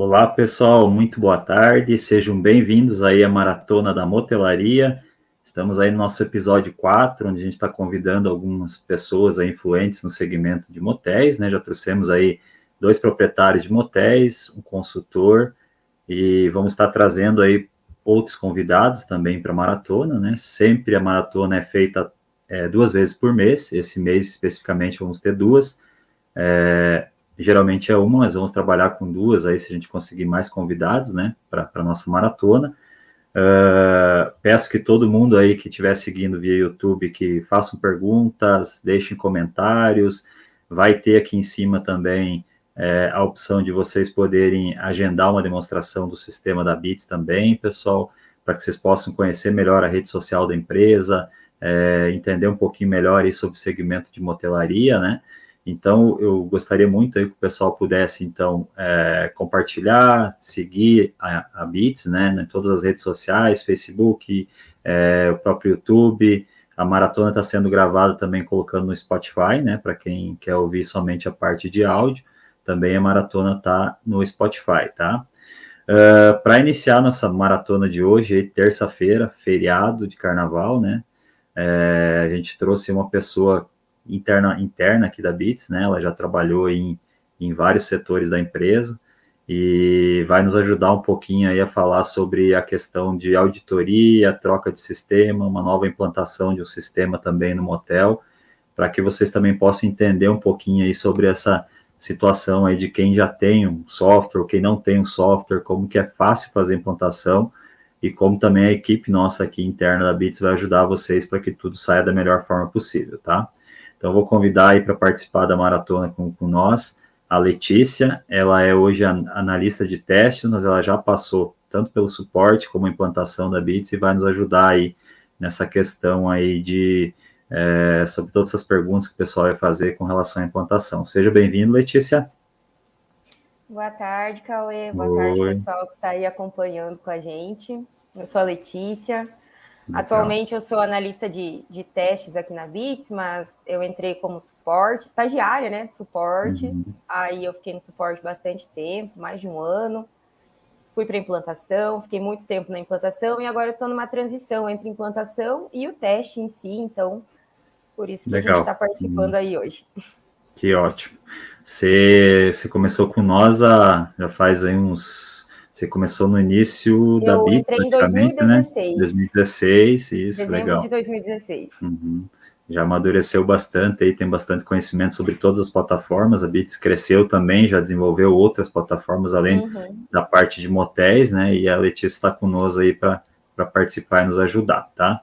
Olá, pessoal, muito boa tarde. Sejam bem-vindos aí à Maratona da Motelaria. Estamos aí no nosso episódio 4, onde a gente está convidando algumas pessoas influentes no segmento de motéis, né? Já trouxemos aí dois proprietários de motéis, um consultor, e vamos estar trazendo aí outros convidados também para a maratona, né? Sempre a maratona é feita é, duas vezes por mês, esse mês especificamente vamos ter duas. É, geralmente é uma, mas vamos trabalhar com duas aí se a gente conseguir mais convidados, né, para a nossa maratona. Uh, peço que todo mundo aí que estiver seguindo via YouTube que façam perguntas, deixem comentários. Vai ter aqui em cima também é, a opção de vocês poderem agendar uma demonstração do sistema da Bits também, pessoal, para que vocês possam conhecer melhor a rede social da empresa, é, entender um pouquinho melhor aí sobre o segmento de motelaria, né? Então, eu gostaria muito aí que o pessoal pudesse, então, é, compartilhar, seguir a, a Bits, né, em todas as redes sociais, Facebook, é, o próprio YouTube. A maratona está sendo gravada também colocando no Spotify, né, para quem quer ouvir somente a parte de áudio. Também a maratona está no Spotify, tá? Uh, é, para iniciar nossa maratona de hoje, terça-feira, feriado de carnaval, né? É, a gente trouxe uma pessoa interna, interna aqui da Bits, né? Ela já trabalhou em, em vários setores da empresa e vai nos ajudar um pouquinho aí a falar sobre a questão de auditoria, troca de sistema, uma nova implantação de um sistema também no motel, para que vocês também possam entender um pouquinho aí sobre essa situação aí de quem já tem um software, quem não tem um software, como que é fácil fazer implantação e como também a equipe nossa aqui interna da Bits vai ajudar vocês para que tudo saia da melhor forma possível, tá? Então, vou convidar aí para participar da maratona com, com, nós a Letícia. Ela é hoje analista de testes, mas ela já passou tanto pelo suporte como implantação da Bits e vai nos ajudar aí nessa questão aí de é, sobre todas essas perguntas que o pessoal vai fazer com relação à implantação. Seja bem-vindo, Letícia. Boa tarde, Cauê. Boa Oi. tarde, pessoal que está aí acompanhando com a gente. Eu sou a Letícia, Atualmente eu sou analista de, de testes aqui na Bits, mas eu entrei como suporte, estagiária, né, de suporte. Uhum. Aí eu fiquei no suporte bastante tempo, mais de um ano. Fui para implantação, fiquei muito tempo na implantação e agora estou numa transição entre implantação e o teste em si. Então, por isso que Legal. a gente está participando uhum. aí hoje. Que ótimo. Você, você começou com nós há, já faz aí uns você começou no início da BIT, entrei em 2016. Né? 2016, isso, Dezembro legal. de 2016. Uhum. Já amadureceu bastante aí, tem bastante conhecimento sobre todas as plataformas. A Bits cresceu também, já desenvolveu outras plataformas além uhum. da parte de motéis, né? E a Letícia está conosco aí para participar e nos ajudar, tá?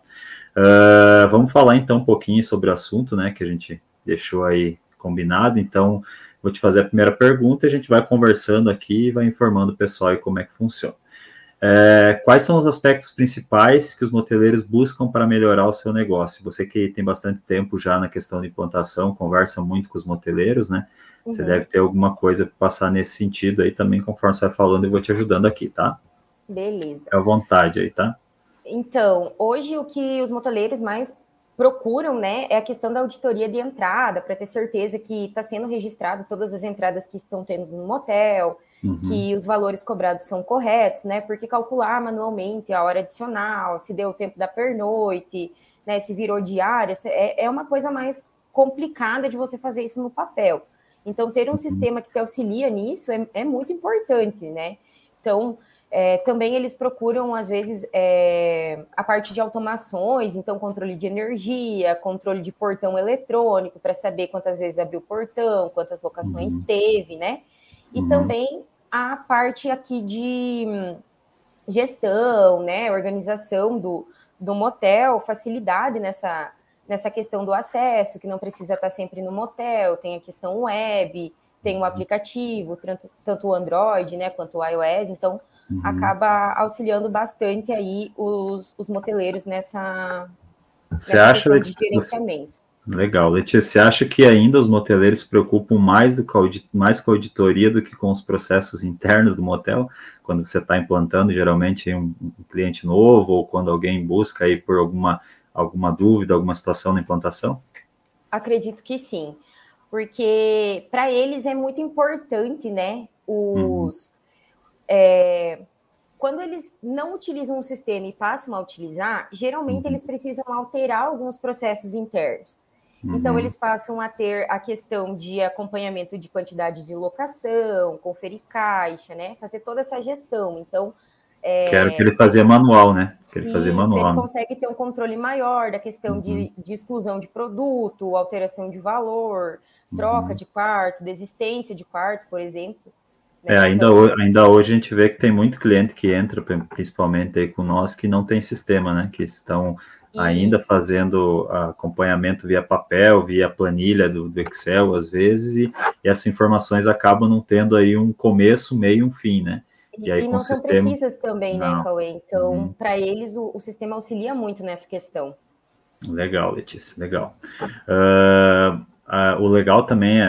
Uh, vamos falar então um pouquinho sobre o assunto, né? Que a gente deixou aí combinado. Então, Vou te fazer a primeira pergunta e a gente vai conversando aqui e vai informando o pessoal e como é que funciona. É, quais são os aspectos principais que os moteleiros buscam para melhorar o seu negócio? Você que tem bastante tempo já na questão de implantação, conversa muito com os moteleiros, né? Uhum. Você deve ter alguma coisa para passar nesse sentido aí também, conforme você vai falando, eu vou te ajudando aqui, tá? Beleza. É à vontade aí, tá? Então, hoje o que os moteleiros mais procuram, né, é a questão da auditoria de entrada, para ter certeza que está sendo registrado todas as entradas que estão tendo no motel, uhum. que os valores cobrados são corretos, né, porque calcular manualmente a hora adicional, se deu o tempo da pernoite, né, se virou diária, é, é uma coisa mais complicada de você fazer isso no papel. Então, ter um uhum. sistema que te auxilia nisso é, é muito importante, né? Então, é, também eles procuram, às vezes, é, a parte de automações, então controle de energia, controle de portão eletrônico, para saber quantas vezes abriu o portão, quantas locações uhum. teve, né? E uhum. também a parte aqui de gestão, né? Organização do, do motel, facilidade nessa, nessa questão do acesso, que não precisa estar sempre no motel, tem a questão web, tem o um uhum. aplicativo, tanto, tanto o Android, né, quanto o iOS, então uhum. acaba auxiliando bastante aí os, os moteleiros nessa, você nessa acha, de gerenciamento. Legal, Letícia, você acha que ainda os moteleiros se preocupam mais, do mais com a auditoria do que com os processos internos do motel? Quando você está implantando, geralmente, um, um, cliente novo ou quando alguém busca aí por alguma, alguma dúvida, alguma situação na implantação? Acredito que sim, porque para eles é muito importante, né, os, uhum é, quando eles não utilizam o sistema e passam a utilizar, geralmente uhum. eles precisam alterar alguns processos internos. Então, uhum. Eles passam a ter a questão de acompanhamento de quantidade de locação, conferir caixa, né? Fazer toda essa gestão. Então. É, que era o que ele fazia manual, né? Que ele fazia manual. Ele consegue ter um controle maior da questão uhum. de, de, exclusão de produto, alteração de valor, troca uhum. de quarto, desistência de quarto, por exemplo. Né? É, ainda, então, hoje, ainda hoje a gente vê que tem muito cliente que entra, principalmente aí com nós, que não tem sistema, né? Que estão ainda Isso. fazendo acompanhamento via papel, via planilha do, do Excel, às vezes, e, e, essas informações acabam não tendo aí um começo, meio e um fim, né? E, aí, e não são sistema... precisas também, né, não. né, Cauê? Então, uhum. para eles, o, o, sistema auxilia muito nessa questão. Legal, Letícia, legal. Uh, uh, o legal também é,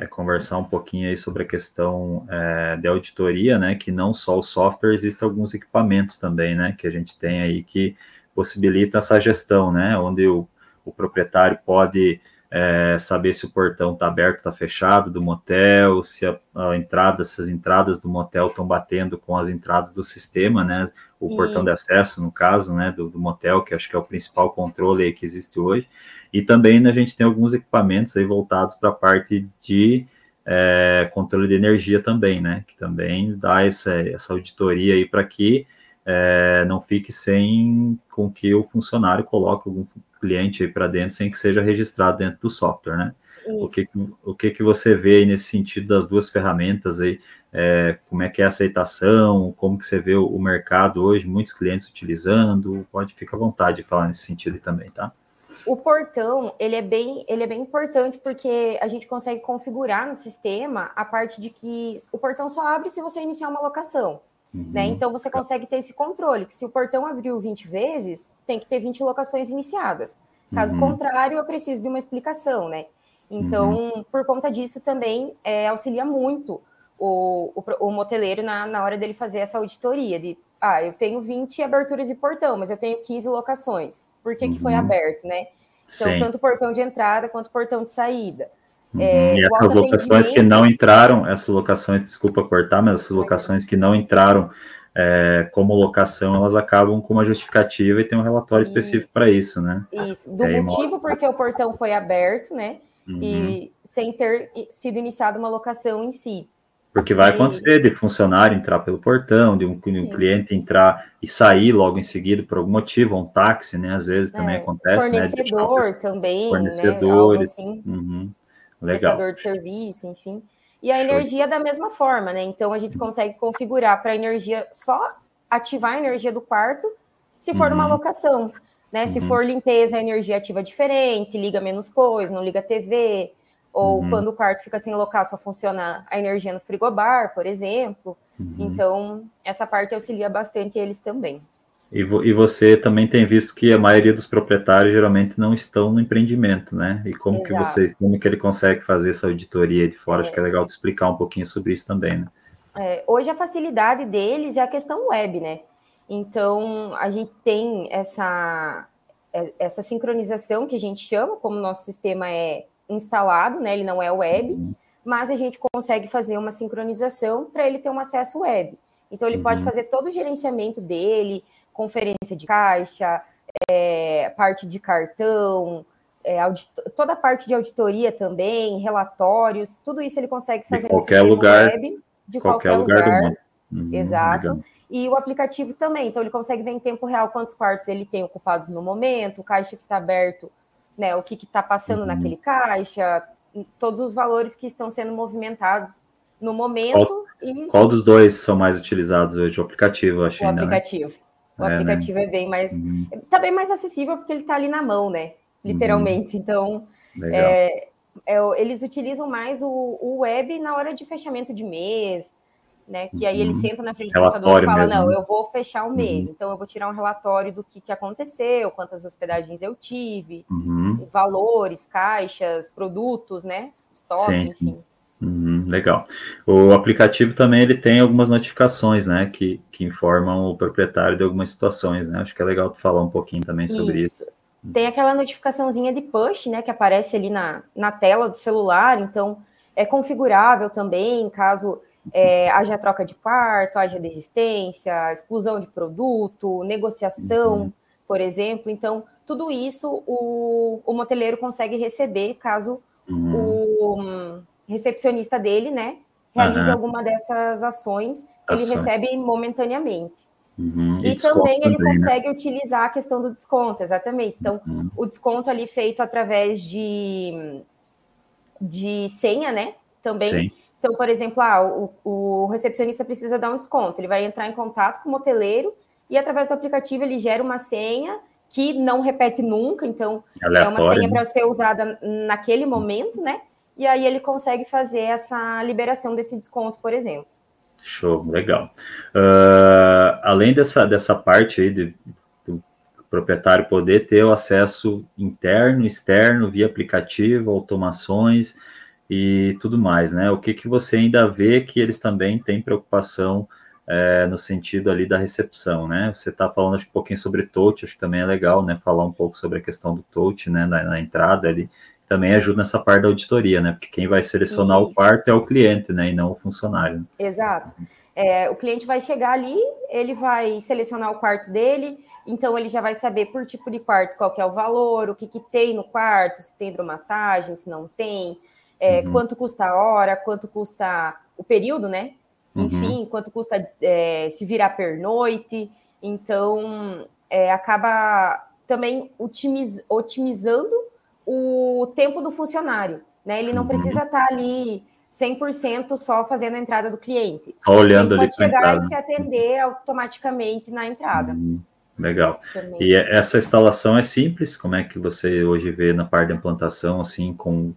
é, é, conversar um pouquinho aí sobre a questão é, de auditoria, né? Que não só o software, existem alguns equipamentos também, né? Que a gente tem aí que possibilita essa gestão, né? Onde o, o proprietário pode é, saber se o portão está aberto, está fechado do motel, se a, a, entrada, se as entradas do motel estão batendo com as entradas do sistema, né? O Isso. portão de acesso, no caso, né, do, do, motel, que acho que é o principal controle que existe hoje. E também né, a gente tem alguns equipamentos aí voltados para a parte de é, controle de energia também, né? Que também dá essa, essa auditoria aí para que é, não fique sem com que o funcionário coloque algum cliente aí para dentro sem que seja registrado dentro do software, né? O que, o que que você vê aí nesse sentido das duas ferramentas aí? É, como é que é a aceitação? Como que você vê o, o, mercado hoje? Muitos clientes utilizando? Pode ficar à vontade de falar nesse sentido também, tá? O portão, ele é bem, ele é bem importante porque a gente consegue configurar no sistema a parte de que o portão só abre se você iniciar uma locação. Né? Uhum. Né? Então você consegue ter esse controle, que se o portão abriu 20 vezes, tem que ter 20 locações iniciadas. Caso uhum. contrário, eu preciso de uma explicação, né? Então, uhum. por conta disso, também é, auxilia muito o, o, o moteleiro na, na hora dele fazer essa auditoria de ah, eu tenho 20 aberturas de portão, mas eu tenho 15 locações. Por que, que foi uhum. aberto, né? Então, Sim. tanto portão de entrada quanto portão de saída. Uhum. É, e essas locações que não entraram, essas locações, desculpa cortar, mas essas locações que não entraram é, como locação, elas acabam com uma justificativa e tem um relatório específico para isso, né? Isso, do motivo mostra... porque o portão foi aberto, né? Uhum. E sem ter sido iniciada uma locação em si. Porque vai acontecer de funcionário entrar pelo portão, de um, de um cliente entrar e sair logo em seguida por algum motivo, um táxi, né? Às vezes também é, acontece. Fornecedor né? também. Né? Fornecedores. Né? Assim. Uhum. Legal. prestador de serviço, enfim. E a energia da mesma forma, né? Então a gente uhum. consegue configurar para a energia só ativar a energia do quarto se for uhum. uma locação. Né? Uhum. Se for limpeza, a energia ativa diferente, liga menos coisa, não liga TV, ou uhum. quando o quarto fica sem local, só funciona a energia no frigobar, por exemplo. Uhum. Então, essa parte auxilia bastante eles também. E, vo, e, você também tem visto que a maioria dos proprietários geralmente não estão no empreendimento, né? E como Exato. que você, como que ele consegue fazer essa auditoria de fora? É. Acho que é legal te explicar um pouquinho sobre isso também, né? É, hoje a facilidade deles é a questão web, né? Então a gente tem essa é, essa sincronização que a gente chama, como o nosso sistema é instalado, né? Ele não é web, uhum. mas a gente consegue fazer uma sincronização para ele ter um acesso web. Então ele uhum. pode fazer todo o gerenciamento dele, conferência de caixa, é, parte de cartão, é, toda a parte de auditoria também, relatórios, tudo isso ele consegue fazer de qualquer lugar, web, de qualquer, qualquer lugar, lugar, do mundo. Uhum, Exato. E o aplicativo também, então ele consegue ver em tempo real quantos quartos ele tem ocupados no momento, o caixa que está aberto, né, o que está passando uhum. naquele caixa, todos os valores que estão sendo movimentados no momento. Qual, e... qual dos dois são mais utilizados hoje? O aplicativo, acho. O ainda, né? aplicativo. Né? O é, aplicativo né? é bem mais. Uhum. Tá bem mais acessível porque ele está ali na mão, né? Literalmente. Uhum. Então, é, é, eles utilizam mais o, o, web na hora de fechamento de mês, né? Que aí ele uhum. senta na frente do computador e fala: mesmo. não, né? eu vou fechar o mês, uhum. então eu vou tirar um relatório do que, que aconteceu, quantas hospedagens eu tive, uhum. valores, caixas, produtos, né? Estoque, sim, enfim. Sim. Uhum, legal. O aplicativo também ele tem algumas notificações, né, que, que informam o proprietário de algumas situações, né? Acho que é legal tu falar um pouquinho também sobre isso. isso. Tem aquela notificaçãozinha de push, né, que aparece ali na, na tela do celular, então é configurável também, caso é, haja troca de quarto, haja desistência, exclusão de produto, negociação, uhum. por exemplo. Então, tudo isso o, o moteleiro consegue receber caso uhum. o um, recepcionista dele, né, realize uhum. alguma dessas ações, ações, ele recebe momentaneamente. Uhum. E, e também ele também, né? consegue né? utilizar a questão do desconto, exatamente. Então, uhum. o desconto ali feito através de, de senha, né? Também. Sim. Então, por exemplo, ah, o, o, recepcionista precisa dar um desconto. Ele vai entrar em contato com o moteleiro e, através do aplicativo, ele gera uma senha que não repete nunca. Então, Aleatório, é uma senha né? para ser usada naquele momento, né? E aí ele consegue fazer essa liberação desse desconto, por exemplo. Show, legal. Uh, além dessa, dessa parte aí de, do proprietário poder ter o acesso interno, externo, via aplicativo, automações e tudo mais, né? O que, que você ainda vê que eles também têm preocupação é, no sentido ali da recepção, né? Você está falando acho, um pouquinho sobre touch, acho que também é legal, né? Falar um pouco sobre a questão do touch, né? Na, na entrada ali, também ajuda nessa parte da auditoria, né? Porque quem vai selecionar Isso. o quarto é o cliente, né? E não o funcionário. Exato. É, o cliente vai chegar ali, ele vai selecionar o quarto dele, então ele já vai saber por tipo de quarto qual é o valor, o que, que tem no quarto, se tem hidromassagem, se não tem, é, uhum. quanto custa a hora, quanto custa o período, né? Uhum. Enfim, quanto custa é, se virar pernoite. Então, é, acaba também otimiz, otimizando o tempo do funcionário, né? Ele não uhum. precisa estar ali 100% só fazendo a entrada do cliente. Só olhando Ele ali. Pode chegar e se atender automaticamente na entrada. Uhum. Legal. Também. E essa instalação é simples? Como é que você hoje vê na parte da implantação, assim, com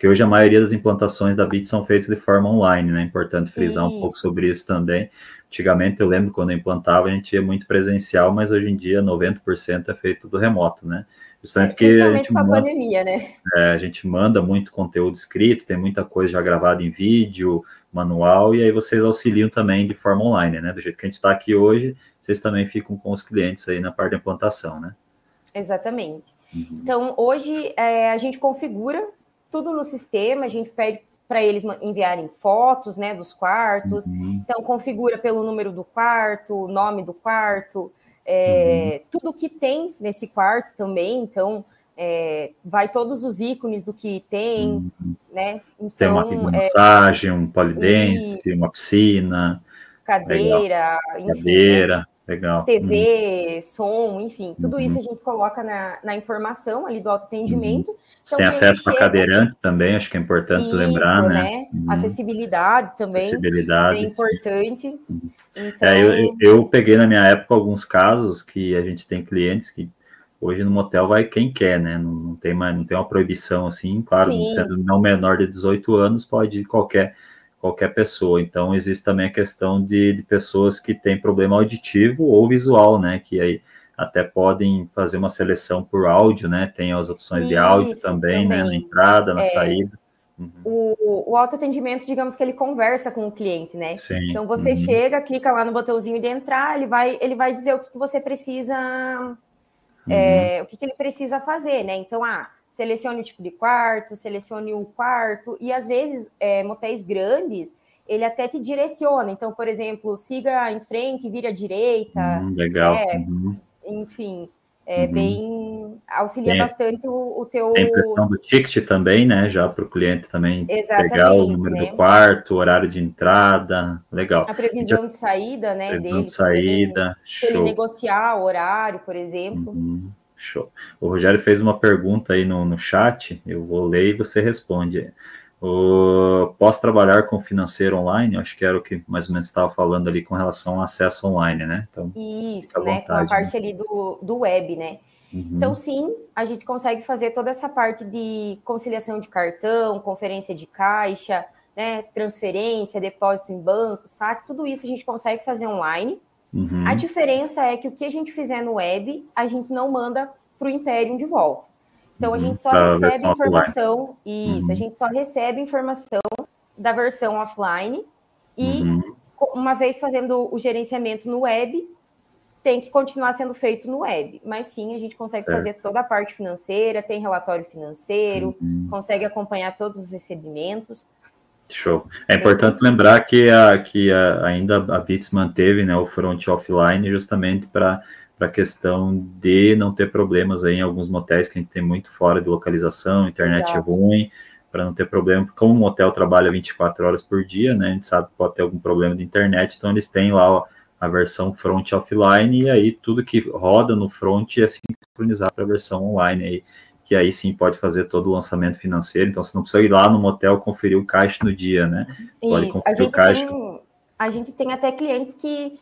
porque hoje a maioria das implantações da BIT são feitas de forma online, né? É importante frisar isso. um pouco sobre isso também. Antigamente, eu lembro quando eu implantava, a gente ia muito presencial, mas hoje em dia 90% é feito do remoto, né? Justamente é, porque a gente com a manda, pandemia, né? É, a gente manda muito conteúdo escrito, tem muita coisa já gravada em vídeo, manual, e aí vocês auxiliam também de forma online, né? Do jeito que a gente está aqui hoje, vocês também ficam com os clientes aí na parte da implantação, né? Exatamente. Uhum. Então, hoje é, a gente configura tudo no sistema, a gente pede para eles enviarem fotos, né, dos quartos. Uhum. Então, configura pelo número do quarto, nome do quarto, é, uhum. tudo que tem nesse quarto também, então é, vai todos os ícones do que tem, uhum. né? Então, tem uma então, massagem, é, um polidense, e... uma piscina, cadeira, enfim, né? cadeira. Né? Legal. TV, uhum. som, enfim, tudo uhum. isso a gente coloca na, na informação ali do autoatendimento. Uhum. Então, tem acesso para cadeirante também, acho que é importante isso, lembrar, né? né? Uhum. Acessibilidade também. Acessibilidade. É importante. Uhum. Então... É, eu, eu, eu, peguei na minha época alguns casos que a gente tem clientes que hoje no motel vai quem quer, né? Não, não tem, mais, não tem uma proibição assim, claro, Sim. sendo não menor de 18 anos, pode ir qualquer qualquer pessoa. Então, existe também a questão de, de, pessoas que têm problema auditivo ou visual, né? Que aí até podem fazer uma seleção por áudio, né? Tem as opções Isso, de áudio também, também, né? Na entrada, na é, saída. Uhum. O, o autoatendimento, digamos que ele conversa com o cliente, né? Sim. Então você uhum. chega, clica lá no botãozinho de entrar, ele vai, ele vai dizer o que, que você precisa, uhum. é, o que, que ele precisa fazer, né? Então, ah, selecione o tipo de quarto, selecione o quarto, e às vezes é, motéis grandes, ele até te direciona. Então, por exemplo, siga em frente, vire à direita. Hum, legal. É, uhum. Enfim, é uhum. bem auxilia tem, bastante o, o teu. A impressão do ticket também, né? Já para o cliente também Exatamente, pegar o número né? do quarto, horário de entrada, legal. A previsão Já... de saída, né? Previsão dele, de saída. Se ele negociar o horário, por exemplo. Uhum. Show. O Rogério fez uma pergunta aí no, no chat, eu vou ler e você responde. O, posso trabalhar com financeiro online? Acho que era o que mais ou menos estava falando ali com relação ao acesso online, né? Então, Isso, né? com a parte né? ali do, do web, né? Uhum. Então, sim, a gente consegue fazer toda essa parte de conciliação de cartão, conferência de caixa, né, transferência, depósito em banco, saque, tudo isso a gente consegue fazer online. Uhum. A diferença é que o que a gente fizer no web, a gente não manda para o Imperium de volta. Então, a uhum. gente só pra recebe informação, offline. isso, uhum. a gente só recebe informação da versão offline e, uhum. uma vez fazendo o gerenciamento no web, tem que continuar sendo feito no web. Mas sim, a gente consegue certo. fazer toda a parte financeira, tem relatório financeiro, uhum. consegue acompanhar todos os recebimentos. Show. É importante lembrar que, a, que a, ainda a Bits manteve né, o front offline justamente para a questão de não ter problemas aí em alguns motéis que a gente tem muito fora de localização, internet Exato. ruim, para não ter problema, porque como o motel trabalha 24 horas por dia, né, a gente sabe que pode ter algum problema de internet, então eles têm lá a versão front offline e aí tudo que roda no front é sincronizar para a versão online aí que aí sim pode fazer todo o lançamento financeiro. Então, você não precisa ir lá no motel conferir o caixa no dia, né? Pode Isso. A gente, tem, a gente tem até clientes que,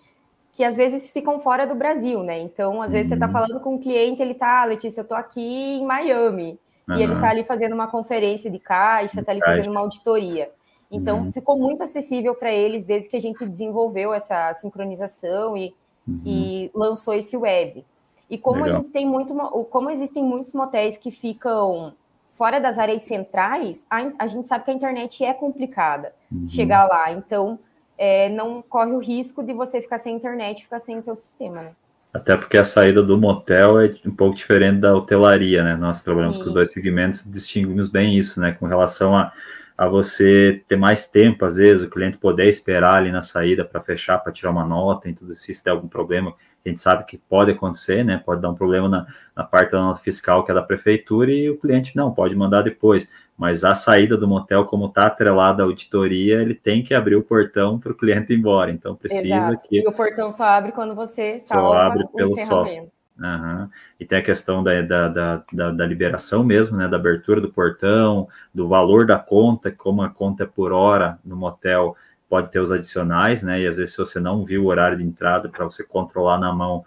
que às vezes ficam fora do Brasil, né? Então, às vezes você está uhum. falando com um cliente, ele está, ah, Letícia, eu estou aqui em Miami. Uhum. E ele está ali fazendo uma conferência de caixa, está ali caixa. fazendo uma auditoria. Então, uhum. ficou muito acessível para eles desde que a gente desenvolveu essa sincronização e, uhum. e lançou esse web. E como Legal. a gente tem muito, como existem muitos motéis que ficam fora das áreas centrais, a, a gente sabe que a internet é complicada uhum. chegar lá. Então, é, não corre o risco de você ficar sem internet, ficar sem o teu sistema, né? Até porque a saída do motel é um pouco diferente da hotelaria, né? Nós trabalhamos isso. com os dois segmentos, distinguimos bem isso, né? Com relação a, a você ter mais tempo, às vezes, o cliente poder esperar ali na saída para fechar, para tirar uma nota e tudo isso, se tem algum problema a gente sabe que pode acontecer, né? Pode dar um problema na, na parte da nota fiscal, que é da prefeitura, e o cliente não, pode mandar depois. Mas a saída do motel, como está atrelada à auditoria, ele tem que abrir o portão para o cliente ir embora. Então precisa Exato. que. E o portão só abre quando você salva só abre pelo software. Uhum. E tem a questão da, da, da, da, da liberação mesmo, né? Da abertura do portão, do valor da conta, como a conta é por hora no motel pode ter os adicionais, né? E às vezes, se você não viu o horário de entrada para você controlar na mão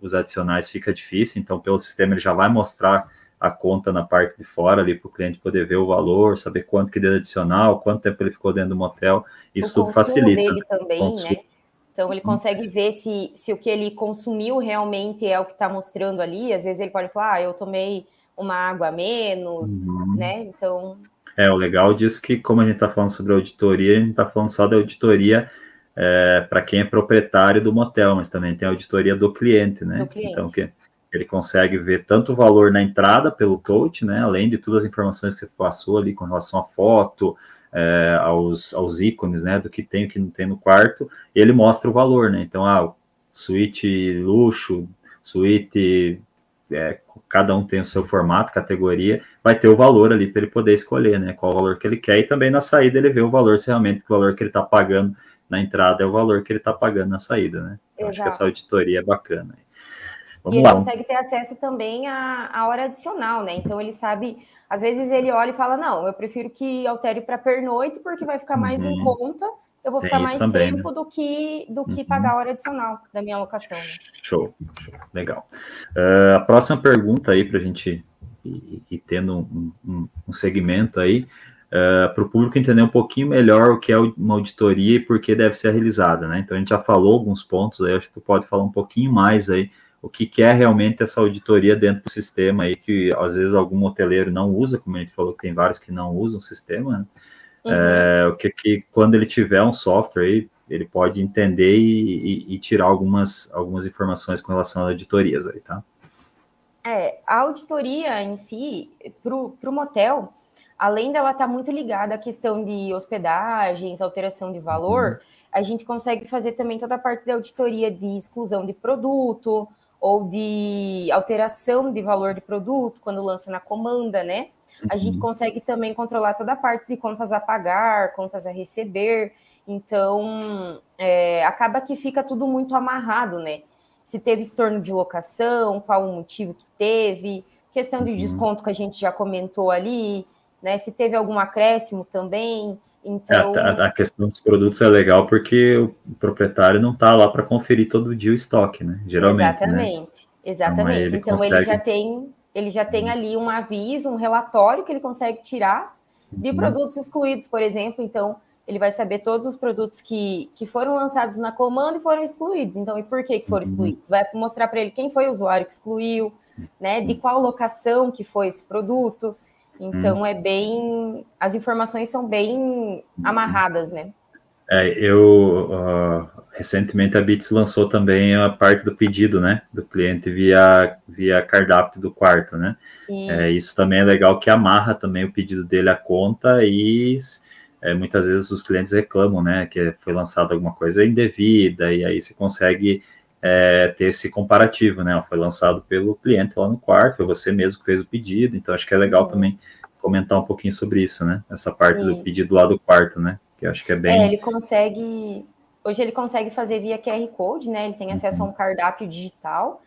os adicionais, fica difícil. Então, pelo sistema, ele já vai mostrar a conta na parte de fora ali para o cliente poder ver o valor, saber quanto que deu adicional, quanto tempo ele ficou dentro do motel. Isso tudo facilita. dele também, né? Então ele consegue ver se, se o que ele consumiu realmente é o que está mostrando ali. Às vezes ele pode falar, ah, eu tomei uma água a menos, uhum. né? Então é, o legal disso que, como a gente está falando sobre auditoria, a gente está falando só da auditoria é, para quem é proprietário do motel, mas também tem a auditoria do cliente, né? Do cliente. Então, que ele consegue ver tanto o valor na entrada pelo coach, né? Além de todas as informações que você passou ali com relação à foto, é, aos, aos ícones, né? Do que tem e o que não tem no quarto, ele mostra o valor, né? Então, ah, suíte luxo, suíte é, cada um tem o seu formato, categoria, vai ter o valor ali para ele poder escolher, né? Qual o valor que ele quer, e também na saída ele vê o valor, se realmente o valor que ele está pagando na entrada é o valor que ele está pagando na saída, né? Então, acho que essa auditoria é bacana. Vamos e lá. ele consegue ter acesso também à, à hora adicional, né? Então ele sabe, às vezes ele olha e fala: não, eu prefiro que altere para pernoite, porque vai ficar mais uhum. em conta eu vou ficar mais também, tempo né? do que do que uhum. pagar a hora adicional da minha alocação. Né? Show, show, legal. Uh, a próxima pergunta aí para a gente ir, ir tendo um, um, um, segmento aí, uh, ah, para o público entender um pouquinho melhor o que é uma auditoria e por que deve ser realizada, né? Então a gente já falou alguns pontos aí, acho que tu pode falar um pouquinho mais aí o que, que é realmente essa auditoria dentro do sistema aí, que às vezes algum hoteleiro não usa, como a gente falou que tem vários que não usam o sistema, né? Uhum. É, o que, que quando ele tiver um software aí, ele pode entender e, e, e, tirar algumas, algumas informações com relação a auditorias aí, tá? É, a auditoria em si, para o motel, além dela estar tá muito ligada à questão de hospedagens, alteração de valor, uhum. a gente consegue fazer também toda a parte da auditoria de exclusão de produto ou de alteração de valor de produto quando lança na comanda, né? A gente uhum. consegue também controlar toda a parte de contas a pagar, contas a receber. Então, é, acaba que fica tudo muito amarrado, né? Se teve estorno de locação, qual o motivo que teve, questão de uhum. desconto que a gente já comentou ali, né? Se teve algum acréscimo também. Então... A, a, questão dos produtos é legal porque o proprietário não está lá para conferir todo dia o estoque, né? Geralmente. Exatamente, né? exatamente. Então, ele, então consegue... ele já tem ele já tem ali um aviso, um relatório que ele consegue tirar de uhum. produtos excluídos, por exemplo. Então, ele vai saber todos os produtos que, que foram lançados na comanda e foram excluídos. Então, e por que, que foram uhum. excluídos? Vai mostrar para ele quem foi o usuário que excluiu, né? De qual locação que foi esse produto. Então, uhum. é bem. As informações são bem amarradas, né? É, eu uh, recentemente a Bits lançou também a parte do pedido, né, do cliente via via cardápio do quarto, né? Isso. É, isso também é legal que amarra também o pedido dele à conta e é, muitas vezes os clientes reclamam, né, que foi lançado alguma coisa indevida, e aí você consegue é, ter esse comparativo, né, foi lançado pelo cliente lá no quarto, foi você mesmo que fez o pedido, então acho que é legal uhum. também comentar um pouquinho sobre isso, né, essa parte isso. do pedido lá do quarto, né, que eu acho que é bem... É, ele consegue, hoje ele consegue fazer via QR Code, né, ele tem acesso uhum. a um cardápio digital,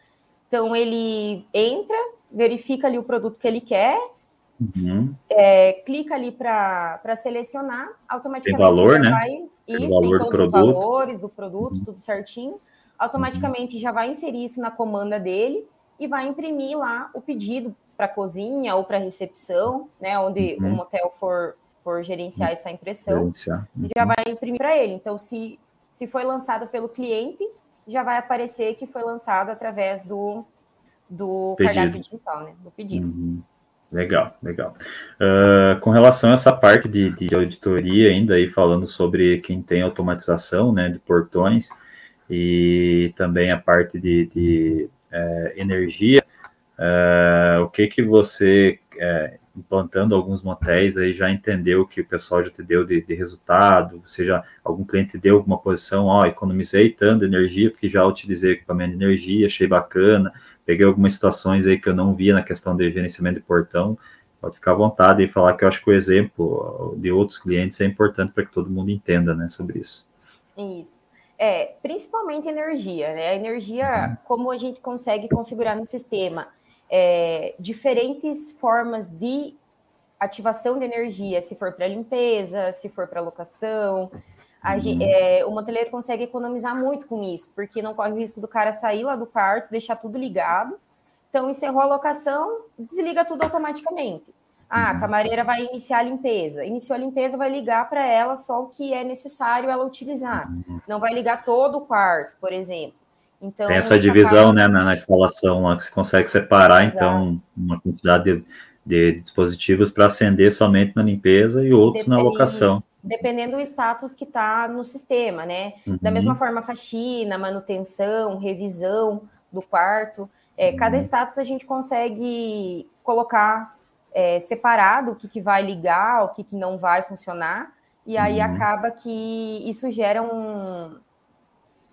então ele entra, verifica ali o produto que ele quer, Uhum. É, clica ali para selecionar, automaticamente tem valor, já né? vai. Tem isso, tem todos os valores do produto, uhum. tudo certinho. Automaticamente uhum. já vai inserir isso na comanda dele e vai imprimir lá o pedido para cozinha ou para recepção, né? Onde uhum. o motel for, for gerenciar essa impressão, já uhum. vai imprimir para ele. Então, se, se foi lançado pelo cliente, já vai aparecer que foi lançado através do, do cardápio digital, né? Do pedido. Uhum. Legal, legal. Uh, com relação a essa parte de, de, auditoria ainda aí falando sobre quem tem automatização, né, de portões e também a parte de, de é, energia, uh, o que que você, é, implantando alguns motéis aí, já entendeu que o pessoal já te deu de, de resultado, ou seja, algum cliente deu alguma posição, ó, economizei tanto energia porque já utilizei equipamento de energia, achei bacana, peguei algumas situações aí que eu não via na questão de gerenciamento de portão, pode ficar à vontade e falar que eu acho que o exemplo de outros clientes é importante para que todo mundo entenda, né, sobre isso. Isso. É, principalmente energia, né? A energia, uhum. como a gente consegue configurar no sistema, é, diferentes formas de ativação de energia, se for para limpeza, se for para locação, Uhum. É, o moteleiro consegue economizar muito com isso, porque não corre o risco do cara sair lá do quarto, deixar tudo ligado. Então, encerrou a locação, desliga tudo automaticamente. Ah, a uhum. camareira vai iniciar a limpeza. Iniciou a limpeza, vai ligar para ela só o que é necessário ela utilizar. Uhum. Não vai ligar todo o quarto, por exemplo. Então, Tem essa divisão acaba... né, na, na, instalação lá, que você consegue separar, Exato. então, uma quantidade de, de dispositivos para acender somente na limpeza e outros Depende, na locação. Dependendo do status que está no sistema, né? Uhum. Da mesma forma, faxina, manutenção, revisão do quarto. É, uhum. Cada status a gente consegue colocar é, separado o que, que vai ligar, o que, que não vai funcionar, e aí uhum. acaba que isso gera um,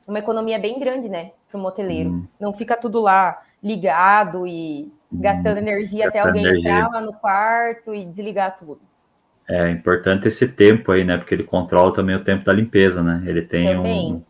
uma economia bem grande, né, para o moteleiro. Uhum. Não fica tudo lá ligado e uhum. gastando energia até alguém energia. entrar lá no quarto e desligar tudo. É importante esse tempo aí, né? Porque ele controla também o tempo da limpeza, né? Ele tem um,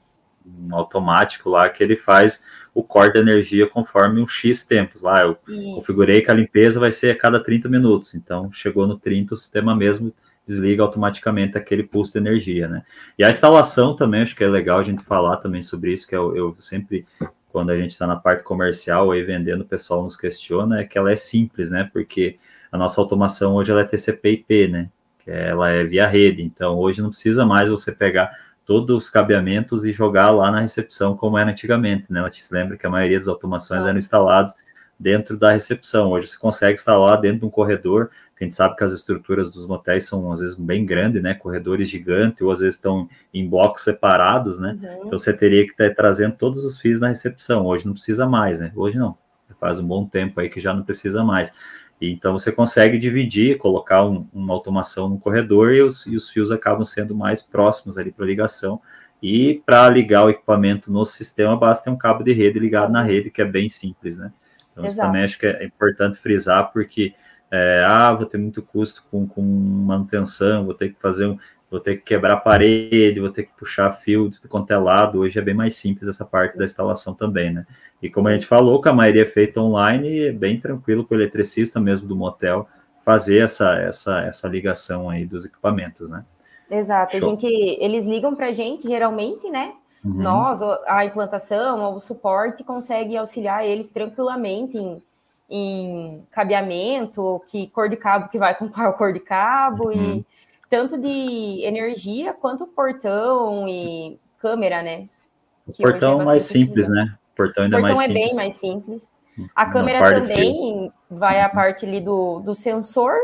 um, automático lá que ele faz o corte da energia conforme um X tempos. Lá eu Isso. configurei que a limpeza vai ser a cada 30 minutos. Então, chegou no 30, o sistema mesmo desliga automaticamente aquele pulso de energia, né? E a instalação também, acho que é legal a gente falar também sobre isso, que eu, eu sempre, quando a gente está na parte comercial aí vendendo, o pessoal nos questiona, é que ela é simples, né? Porque a nossa automação hoje ela é TCP/IP, né? que ela é via rede. Então, hoje não precisa mais você pegar todos os cabeamentos e jogar lá na recepção como era antigamente, né? Ela te lembra que a maioria das automações Nossa. eram instaladas dentro da recepção. Hoje você consegue instalar dentro de um corredor, a gente sabe que as estruturas dos motéis são às vezes bem grandes, né? Corredores gigantes, ou às vezes estão em blocos separados, né? Uhum. Então você teria que estar trazendo todos os fios na recepção. Hoje não precisa mais, né? Hoje não. Faz um bom tempo aí que já não precisa mais. Então você consegue dividir, colocar um, uma automação no corredor e os, e os fios acabam sendo mais próximos ali para ligação. E para ligar o equipamento no sistema, basta ter um cabo de rede ligado na rede, que é bem simples, né? Então, isso também acho que é importante frisar, porque, é, ah, vou ter muito custo com, com manutenção, vou ter que fazer um, vou ter que quebrar a parede, vou ter que puxar fio de quanto é lado. Hoje é bem mais simples essa parte da instalação também, né? E como a gente falou, que a maioria é feita online, é bem tranquilo para o eletricista mesmo do motel fazer essa, essa, essa ligação aí dos equipamentos, né? Exato. A gente, eles ligam para a gente, geralmente, né? Uhum. Nós, a implantação, o suporte, consegue auxiliar eles tranquilamente em, em cabeamento, que cor de cabo que vai com qual cor de cabo, uhum. e tanto de energia quanto portão e câmera, né? O que portão é mais simples, né? O portão ainda o portão mais é simples. bem mais simples. A câmera também vai a parte ali do, do sensor.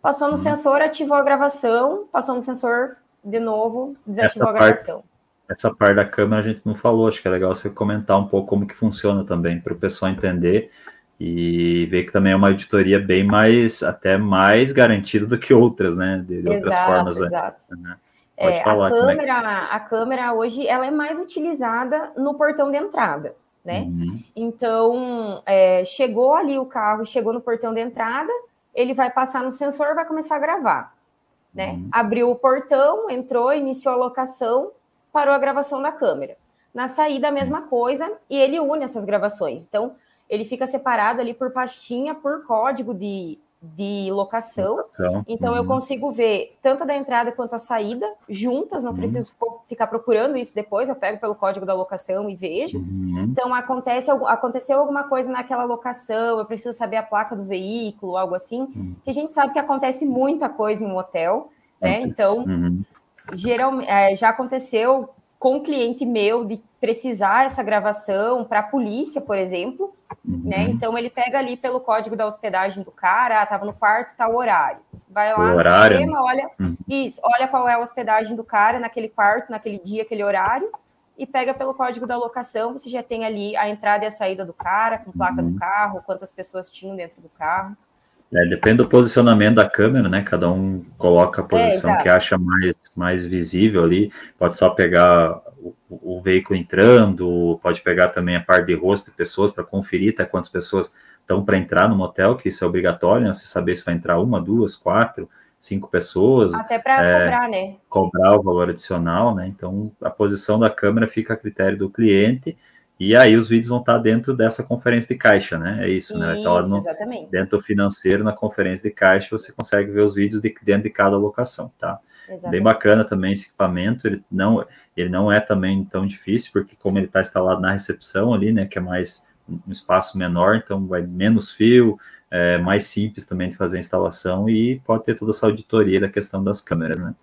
Passou no hum. sensor, ativou a gravação. Passou no sensor, de novo, desativou essa a gravação. Parte, essa parte da câmera a gente não falou. Acho que é legal você comentar um pouco como que funciona também, para o pessoal entender e ver que também é uma auditoria bem mais, até mais garantida do que outras, né? De, de outras formas. Exato. Né? Pode é, falar, a câmera, é que... a câmera hoje ela é mais utilizada no portão de entrada, né? Uhum. Então é, chegou ali o carro, chegou no portão de entrada, ele vai passar no sensor, vai começar a gravar, né? Uhum. Abriu o portão, entrou, iniciou a locação, parou a gravação da câmera. Na saída a mesma coisa e ele une essas gravações. Então ele fica separado ali por pastinha, por código de, de locação. locação. Então, uhum. eu consigo ver tanto da entrada quanto a saída juntas, não uhum. preciso ficar procurando isso depois, eu pego pelo código da locação e vejo. Uhum. Então, acontece, aconteceu alguma coisa naquela locação, eu preciso saber a placa do veículo, algo assim, uhum. que a gente sabe que acontece muita coisa em um hotel, né? Então, uhum. geralmente, é, já aconteceu com um cliente meu de precisar essa gravação para a polícia, por exemplo, uhum. né? Então ele pega ali pelo código da hospedagem do cara, ah, tava no quarto, tá o horário. Vai lá o no horário. sistema, olha uhum. isso, olha qual é a hospedagem do cara naquele quarto, naquele dia, aquele horário, e pega pelo código da locação, você já tem ali a entrada e a saída do cara, com placa uhum. do carro, quantas pessoas tinham dentro do carro. É, depende do posicionamento da câmera, né? Cada um coloca a posição é, que acha mais, mais visível ali. Pode só pegar o, o, veículo entrando, pode pegar também a parte de rosto de pessoas para conferir até quantas pessoas estão para entrar no motel, que isso é obrigatório, né? Você saber se vai entrar uma, duas, quatro, cinco pessoas. Até para é, cobrar, né? Cobrar o valor adicional, né? Então a posição da câmera fica a critério do cliente e aí os vídeos vão estar dentro dessa conferência de caixa, né? É isso, né? Então, isso, no, exatamente. Dentro do financeiro, na conferência de caixa, você consegue ver os vídeos de, dentro de cada locação, tá? Exatamente. Bem bacana também esse equipamento, ele não, ele não é também tão difícil, porque como ele está instalado na recepção ali, né, que é mais um espaço menor, então vai menos fio, é mais simples também de fazer a instalação e pode ter toda essa auditoria da questão das câmeras, né?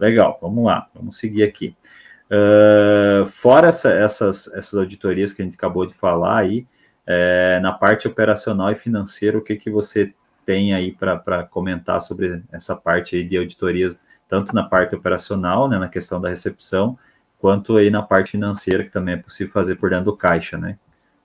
Legal, vamos lá, vamos seguir aqui. Uh, fora essa, essas, essas auditorias que a gente acabou de falar aí, é, na parte operacional e financeira, o que, que você tem aí para comentar sobre essa parte aí de auditorias, tanto na parte operacional, né, na questão da recepção, quanto aí na parte financeira, que também é possível fazer por dentro do caixa, né?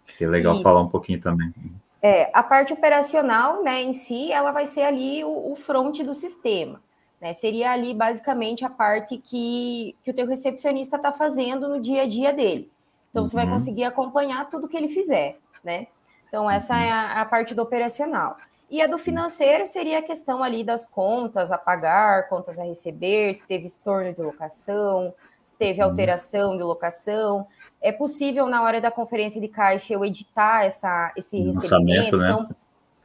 Acho que é legal Isso. falar um pouquinho também. É, a parte operacional, né, em si, ela vai ser ali o, o front do sistema. Né? Seria ali basicamente a parte que, que o teu recepcionista está fazendo no dia a dia dele. Então, uhum. você vai uhum. conseguir acompanhar tudo que ele fizer, né? Então, essa é a, a, parte do operacional. E a do financeiro seria a questão ali das contas a pagar, contas a receber, se teve estorno de locação, se teve uhum. alteração de locação. É possível, na hora da conferência de caixa, eu editar essa, esse recebimento. Né? Então,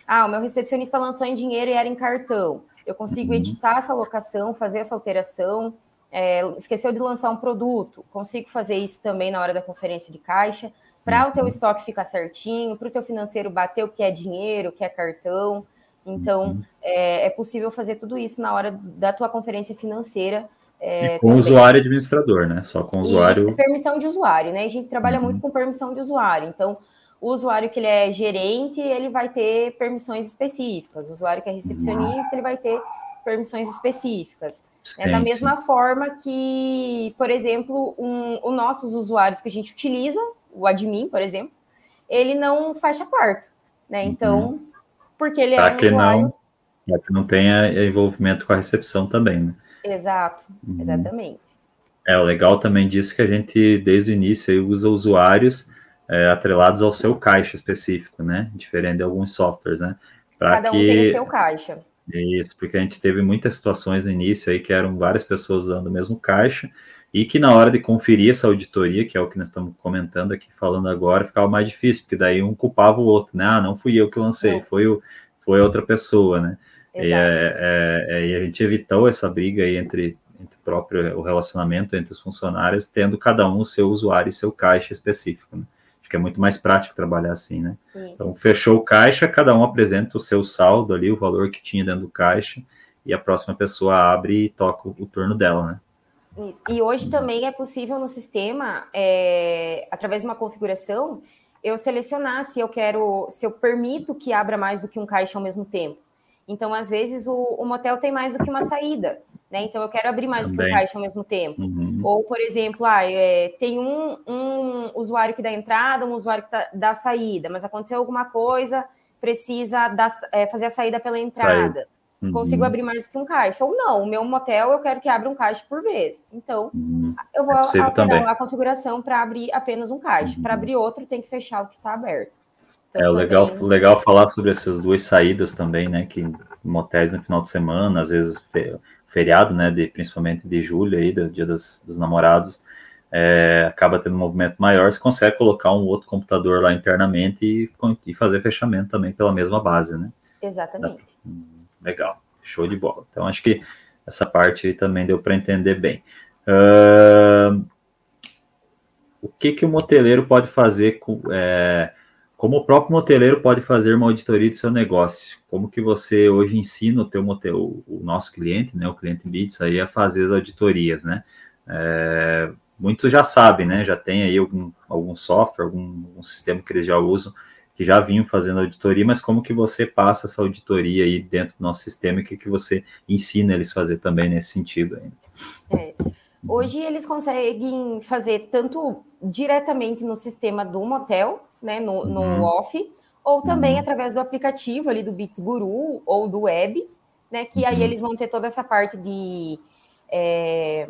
ah, o meu recepcionista lançou em dinheiro e era em cartão eu consigo uhum. editar essa locação, fazer essa alteração. É, esqueceu de lançar um produto, consigo fazer isso também na hora da conferência de caixa, para uhum. o teu uhum. estoque ficar certinho, para o teu financeiro bater o que é dinheiro, o que é cartão. Então, uhum. é, é, possível fazer tudo isso na hora da tua conferência financeira. É, com o usuário administrador, né? Só com o usuário. Isso, permissão de usuário, né? A gente trabalha uhum. muito com permissão de usuário. Então, o usuário que ele é gerente, ele vai ter permissões específicas. O usuário que é recepcionista, ele vai ter permissões específicas. É da mesma forma que, por exemplo, um, os nossos usuários que a gente utiliza, o admin, por exemplo, ele não fecha quarto, né? Então, uhum. porque ele pra é um que usuário... Não, para que não tenha envolvimento com a recepção também, né? Exato, uhum. exatamente. É, o legal também disso que a gente, desde o início, usa usuários é, atrelados ao seu caixa específico, né? Diferente de alguns softwares, né? Pra Cada um que... tem o seu caixa. Isso, porque a gente teve muitas situações no início aí que eram várias pessoas usando o mesmo caixa e que na hora de conferir essa auditoria, que é o que nós estamos comentando aqui, falando agora, ficava mais difícil, porque daí um culpava o outro, né? Ah, não fui eu que lancei, foi, o, foi outra pessoa, né? E, é, é, é, e, a gente evitou essa briga aí entre, entre próprio o relacionamento entre os funcionários, tendo cada um o seu usuário e seu caixa específico, né? Acho que é muito mais prático trabalhar assim, né? Isso. Então, fechou o caixa, cada um apresenta o seu saldo ali, o valor que tinha dentro do caixa, e a próxima pessoa abre e toca o, o turno dela, né? Isso. E hoje também é possível no sistema, é, através de uma configuração, eu selecionar se eu quero, se eu permito que abra mais do que um caixa ao mesmo tempo. Então, às vezes, o, o motel tem mais do que uma saída, né? Então, eu quero abrir mais do que um caixa ao mesmo tempo. Uhum. Ou, por exemplo, ah, é, tem um, um usuário que dá entrada, um usuário que tá, dá saída, mas aconteceu alguma coisa, precisa dar, é, fazer a saída pela entrada. Uhum. Consigo abrir mais que um caixa. Ou não, o meu motel eu quero que abra um caixa por vez. Então, uhum. eu vou é alterar também. a configuração para abrir apenas um caixa. Uhum. Para abrir outro, tem que fechar o que está aberto. Então, é legal, legal falar sobre essas duas saídas também, né? Que motéis no final de semana, às vezes feriado, né? De, principalmente de julho aí, do dia dos, dos namorados, é, acaba tendo um movimento maior, você consegue colocar um outro computador lá internamente e, e fazer fechamento também pela mesma base, né? Exatamente. Legal, show de bola. Então, acho que essa parte também deu para entender bem. Uh, o que, que o moteleiro pode fazer com. É, como o próprio moteleiro pode fazer uma auditoria do seu negócio? Como que você hoje ensina o teu o nosso cliente, né, o cliente Bits aí a fazer as auditorias, né? É, muitos já sabem, né? Já tem aí algum, algum software, algum, algum sistema que eles já usam, que já vinham fazendo auditoria, mas como que você passa essa auditoria aí dentro do nosso sistema e o que, que você ensina eles a fazer também nesse sentido aí? É. Hoje eles conseguem fazer tanto diretamente no sistema do motel, né, no, no uhum. off, ou também uhum. através do aplicativo ali do Bits Guru ou do web, né, que uhum. aí eles vão ter toda essa parte de é,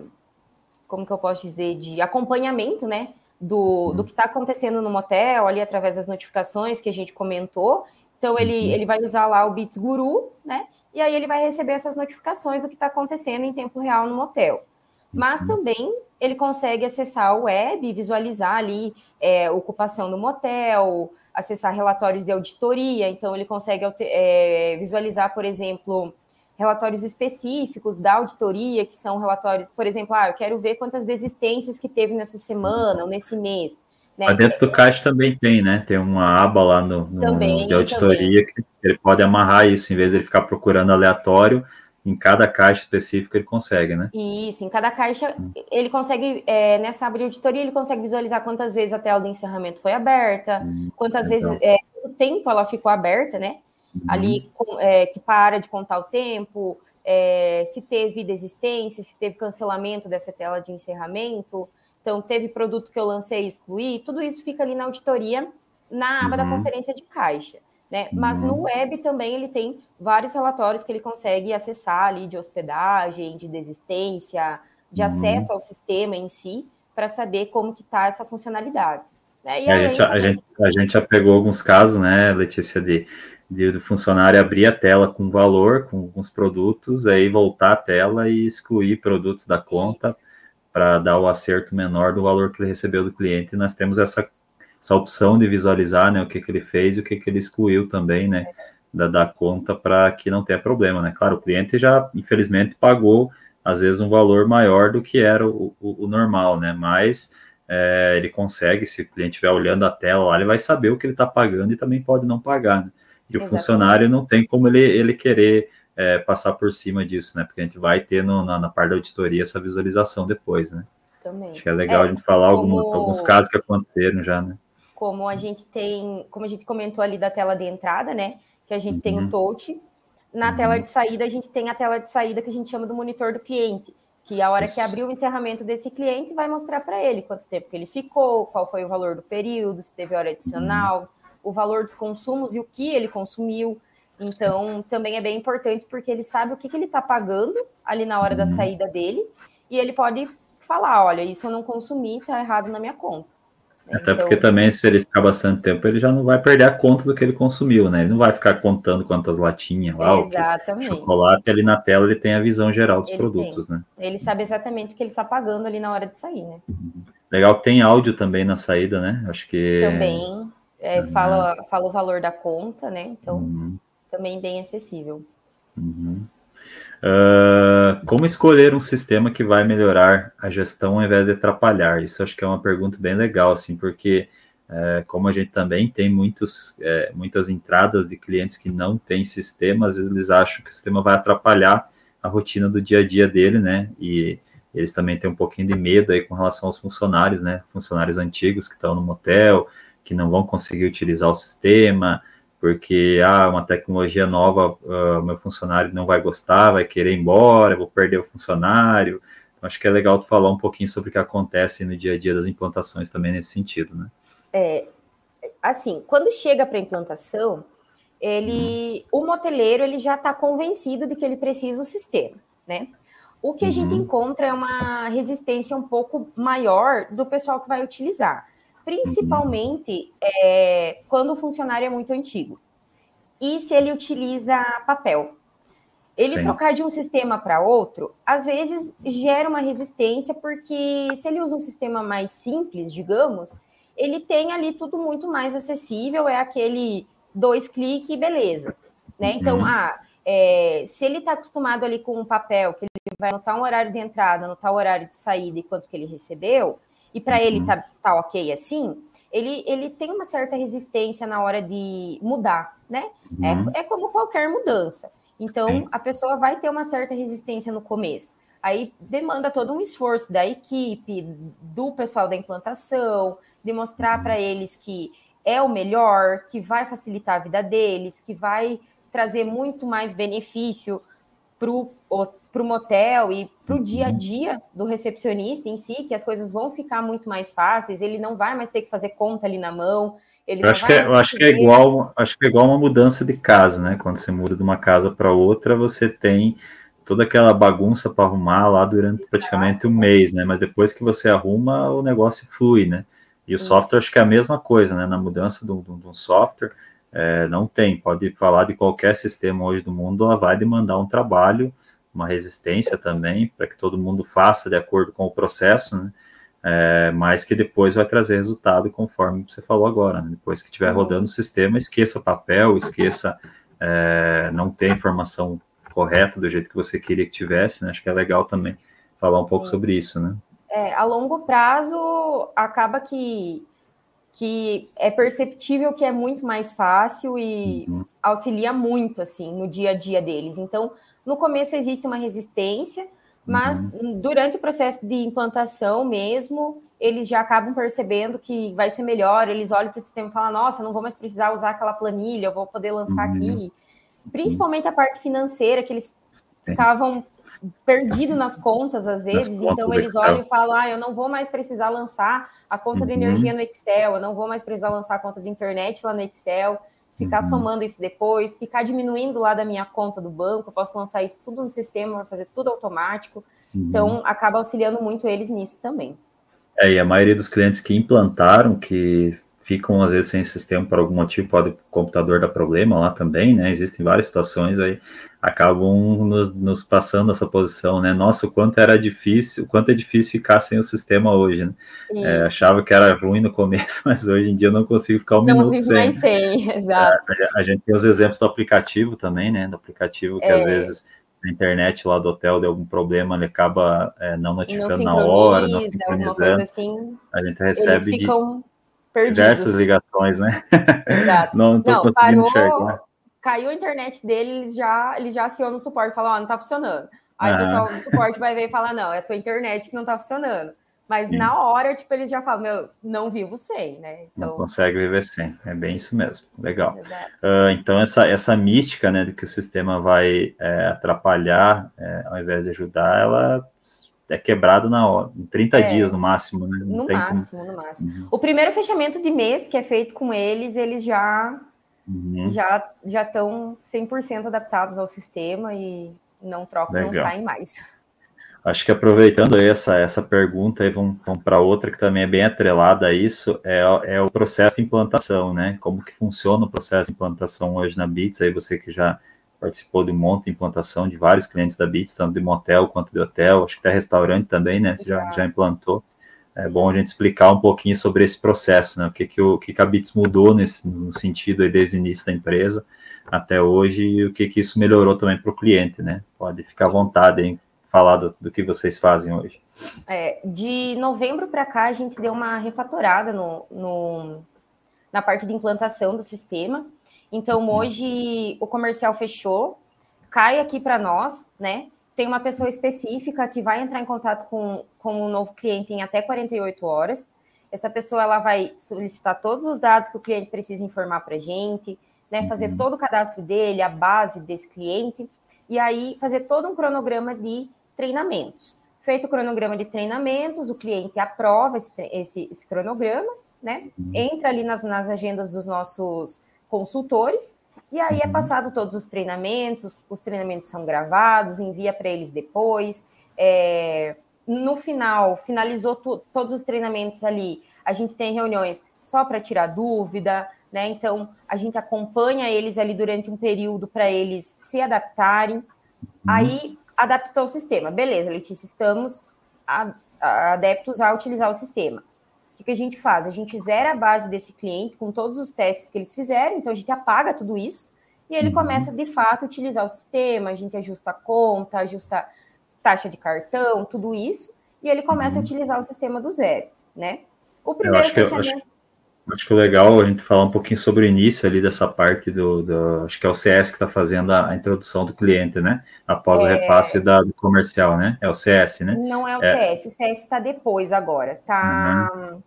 como que eu posso dizer, de acompanhamento, né, do, do que está acontecendo no motel, ali através das notificações que a gente comentou. Então, ele, uhum. ele vai usar lá o Bits Guru, né, e aí ele vai receber essas notificações do que está acontecendo em tempo real no motel. Mas uhum. também ele consegue acessar o web, visualizar ali é, ocupação do motel, acessar relatórios de auditoria, então ele consegue é, visualizar, por exemplo, relatórios específicos da auditoria, que são relatórios, por exemplo, ah, eu quero ver quantas desistências que teve nessa semana ou nesse mês. Né? dentro do CAIS também tem, né? Tem uma aba lá no, no também, de auditoria também. que ele pode amarrar isso, em vez de ele ficar procurando aleatório, em cada caixa específico ele consegue, né? Isso, em cada caixa hum. ele consegue, é, nessa aba de auditoria, ele consegue visualizar quantas vezes a tela de encerramento foi aberta, hum, quantas então. vezes, é, o tempo ela ficou aberta, né? Uhum. ali é, que para de contar o tempo, é, se teve desistência, se teve cancelamento dessa tela de encerramento, então teve produto que eu lancei e excluí, tudo isso fica ali na auditoria, na aba uhum. da conferência de caixa. Né? Mas no uhum. web também ele tem vários relatórios que ele consegue acessar ali de hospedagem, de desistência, de uhum. acesso ao sistema em si, para saber como que está essa funcionalidade. Né? E a, gente, também... a, gente, a gente já pegou alguns casos, né, Letícia, de do funcionário abrir a tela com valor, com alguns produtos, aí voltar a tela e excluir produtos da conta para dar o acerto menor do valor que ele recebeu do cliente. E nós temos essa, essa opção de visualizar né, o que, que ele fez e o que, que ele excluiu também, né? Da, da conta para que não tenha problema, né? Claro, o cliente já, infelizmente, pagou, às vezes, um valor maior do que era o, o, o normal, né? Mas é, ele consegue, se o cliente estiver olhando a tela lá, ele vai saber o que ele está pagando e também pode não pagar, né? E o funcionário não tem como ele, ele querer é, passar por cima disso, né? Porque a gente vai ter no, na, na parte da auditoria essa visualização depois, né? Também. Acho que é legal é, a gente falar como... alguns, alguns casos que aconteceram já, né? Como a gente tem, como a gente comentou ali da tela de entrada, né? Que a gente uhum. tem o uhum. touch. Na uhum. tela de saída, a gente tem a tela de saída que a gente chama do monitor do cliente que a hora Isso. que abrir o encerramento desse cliente vai mostrar para ele quanto tempo que ele ficou, qual foi o valor do período, se teve hora adicional, uhum o valor dos consumos e o que ele consumiu. Então, também é bem importante porque ele sabe o que, que ele está pagando ali na hora da uhum. saída dele e ele pode falar: olha, isso eu não consumi, está errado na minha conta. Até então, porque também, se ele ficar bastante tempo, ele já não vai perder a conta do que ele consumiu, né? Ele não vai ficar contando quantas latinhas lá, exatamente. o chocolate ali na tela, ele tem a visão geral dos ele produtos, tem. né? Ele sabe exatamente o que ele está pagando ali na hora de sair, né? Legal que tem áudio também na saída, né? Acho que. Também é, uhum. fala, fala o valor da conta, né? Então, uhum. também bem acessível. Uhum. Uh, como escolher um sistema que vai melhorar a gestão ao invés de atrapalhar? Isso acho que é uma pergunta bem legal, assim, porque uh, como a gente também tem muitos, uh, muitas entradas de clientes que não têm sistema, às vezes eles acham que o sistema vai atrapalhar a rotina do dia a dia dele, né? E eles também têm um pouquinho de medo aí com relação aos funcionários, né? Funcionários antigos que estão no motel, que não vão conseguir utilizar o sistema, porque ah, uma tecnologia nova, uh, meu funcionário não vai gostar, vai querer ir embora, vou perder o funcionário. Então, acho que é legal tu falar um pouquinho sobre o que acontece no dia a dia das implantações também nesse sentido, né? É, assim, quando chega para a implantação, ele, o moteleiro ele já está convencido de que ele precisa do sistema, né? O que a gente uhum. encontra é uma resistência um pouco maior do pessoal que vai utilizar, principalmente é, quando o funcionário é muito antigo. E se ele utiliza papel. Ele Sim. trocar de um sistema para outro, às vezes gera uma resistência, porque se ele usa um sistema mais simples, digamos, ele tem ali tudo muito mais acessível, é aquele dois cliques e beleza. Né? Então, uhum. ah, é, se ele está acostumado ali com um papel, que ele vai anotar um horário de entrada, anotar o horário de saída e quanto que ele recebeu, e para uhum. ele tá, tá ok assim, ele, ele tem uma certa resistência na hora de mudar, né? É, uhum. É, é como qualquer mudança. Então, Sim. a pessoa vai ter uma certa resistência no começo. Aí demanda todo um esforço da equipe, do pessoal da implantação, de mostrar para eles que é o melhor, que vai facilitar a vida deles, que vai trazer muito mais benefício para o motel e para o dia a uhum. dia do recepcionista em si, que as coisas vão ficar muito mais fáceis, ele não vai mais ter que fazer conta ali na mão. Ele eu acho, que, é, eu acho que é igual, acho que é igual uma mudança de casa, né? Quando você muda de uma casa para outra, você tem toda aquela bagunça para arrumar lá durante praticamente um mês, né? Mas depois que você arruma, o negócio flui, né? E o Isso. software acho que é a mesma coisa, né? Na mudança de um software, é, não tem. Pode falar de qualquer sistema hoje do mundo, ela vai demandar um trabalho, uma resistência também, para que todo mundo faça de acordo com o processo, né? É, mas que depois vai trazer resultado conforme você falou agora. Né? Depois que estiver rodando o sistema, esqueça papel, esqueça é, não ter informação correta do jeito que você queria que tivesse, né? Acho que é legal também falar um pouco isso. sobre isso, né? É, a longo prazo acaba que, que é perceptível que é muito mais fácil e uhum. auxilia muito assim no dia a dia deles. Então, no começo existe uma resistência, mas uhum. durante o processo de implantação mesmo, eles já acabam percebendo que vai ser melhor, eles olham para o sistema e falam, nossa, não vou mais precisar usar aquela planilha, eu vou poder lançar uhum. aqui principalmente a parte financeira, que eles ficavam perdidos nas contas às vezes, então eles olham e falam: ah, eu não vou mais precisar lançar a conta uhum. de energia no Excel, eu não vou mais precisar lançar a conta de internet lá no Excel, ficar uhum. somando isso depois, ficar diminuindo lá da minha conta do banco, posso lançar isso tudo no sistema, fazer tudo automático. Uhum. Então, acaba auxiliando muito eles nisso também. É, e a maioria dos clientes que implantaram, que ficam às vezes sem sistema por algum motivo, pode o computador dar problema lá também, né? Existem várias situações aí, acabam nos, nos, passando essa posição, né? Nossa, o quanto era difícil, o quanto é difícil ficar sem o sistema hoje, né? É, achava que era ruim no começo, mas hoje em dia eu não consigo ficar um não minuto sem. Mais sem, exato. É, a, gente tem os exemplos do aplicativo também, né? Do aplicativo que é. às vezes na internet lá do hotel deu algum problema, ele acaba é, não notificando não na hora, não sincronizando. Assim, a gente recebe de perdidos. Diversas ligações, né? Exato. não estou conseguindo parou, enxergar. Caiu a internet dele, eles já, eles já acionam o suporte e falam, ó, oh, não está funcionando. Aí ah. o pessoal do suporte vai ver e falar, não, é a tua internet que não está funcionando. Mas Sim. na hora, tipo, eles já falam, meu, não vivo sem, né? Então... Não consegue viver sem, é bem isso mesmo, legal. Uh, então, essa, essa mística, né, de que o sistema vai é, atrapalhar é, ao invés de ajudar, ela é quebrado na hora, em 30 é, dias no máximo, né? Não no máximo, como... no máximo. Uhum. O primeiro fechamento de mês que é feito com eles, eles já uhum. já já estão 100% adaptados ao sistema e não trocam, Legal. não saem mais. Acho que aproveitando essa, essa pergunta, aí vamos, vamos para outra que também é bem atrelada a isso, é, é o processo de implantação, né? Como que funciona o processo de implantação hoje na Bits, aí você que já participou de um monte de implantação de vários clientes da Bits, tanto de motel quanto de hotel, acho que até restaurante também, né? Você já, já implantou. É bom a gente explicar um pouquinho sobre esse processo, né? O que, que, o, que, que a Bits mudou nesse no sentido aí desde o início da empresa até hoje e o que, que isso melhorou também para o cliente, né? Pode ficar à vontade em falar do, do que vocês fazem hoje. É, de novembro para cá, a gente deu uma refatorada no, no, na parte de implantação do sistema. Então, uhum. hoje o comercial fechou, cai aqui para nós, né? Tem uma pessoa específica que vai entrar em contato com, com um novo cliente em até 48 horas. Essa pessoa ela vai solicitar todos os dados que o cliente precisa informar para a gente, né? Fazer uhum. todo o cadastro dele, a base desse cliente, e aí fazer todo um cronograma de treinamentos. Feito o cronograma de treinamentos, o cliente aprova esse, esse, esse cronograma, né? Uhum. Entra ali nas, nas agendas dos nossos consultores E aí é uhum. passado todos os treinamentos, os, os treinamentos são gravados, envia para eles depois. É, no final, finalizou tu, todos os treinamentos ali, a gente tem reuniões só para tirar dúvida, né? Então, a gente acompanha eles ali durante um período para eles se adaptarem. Uhum. Aí, adaptou o sistema. Beleza, Letícia, estamos a, a, adeptos a utilizar o sistema. O que, que a gente faz? A gente zera a base desse cliente com todos os testes que eles fizeram, então a gente apaga tudo isso e ele uhum. começa, de fato, a utilizar o sistema, a gente ajusta a conta, ajusta taxa de cartão, tudo isso, e ele começa uhum. a utilizar o sistema do zero, né? O primeiro fechamento... Acho que é legal a gente falar um pouquinho sobre o início ali dessa parte do, do acho que é o CS que está fazendo a, a, introdução do cliente, né? Após é... o repasse da, do comercial, né? É o CS, né? Não é o é... CS, o CS está depois agora, tá? Uhum.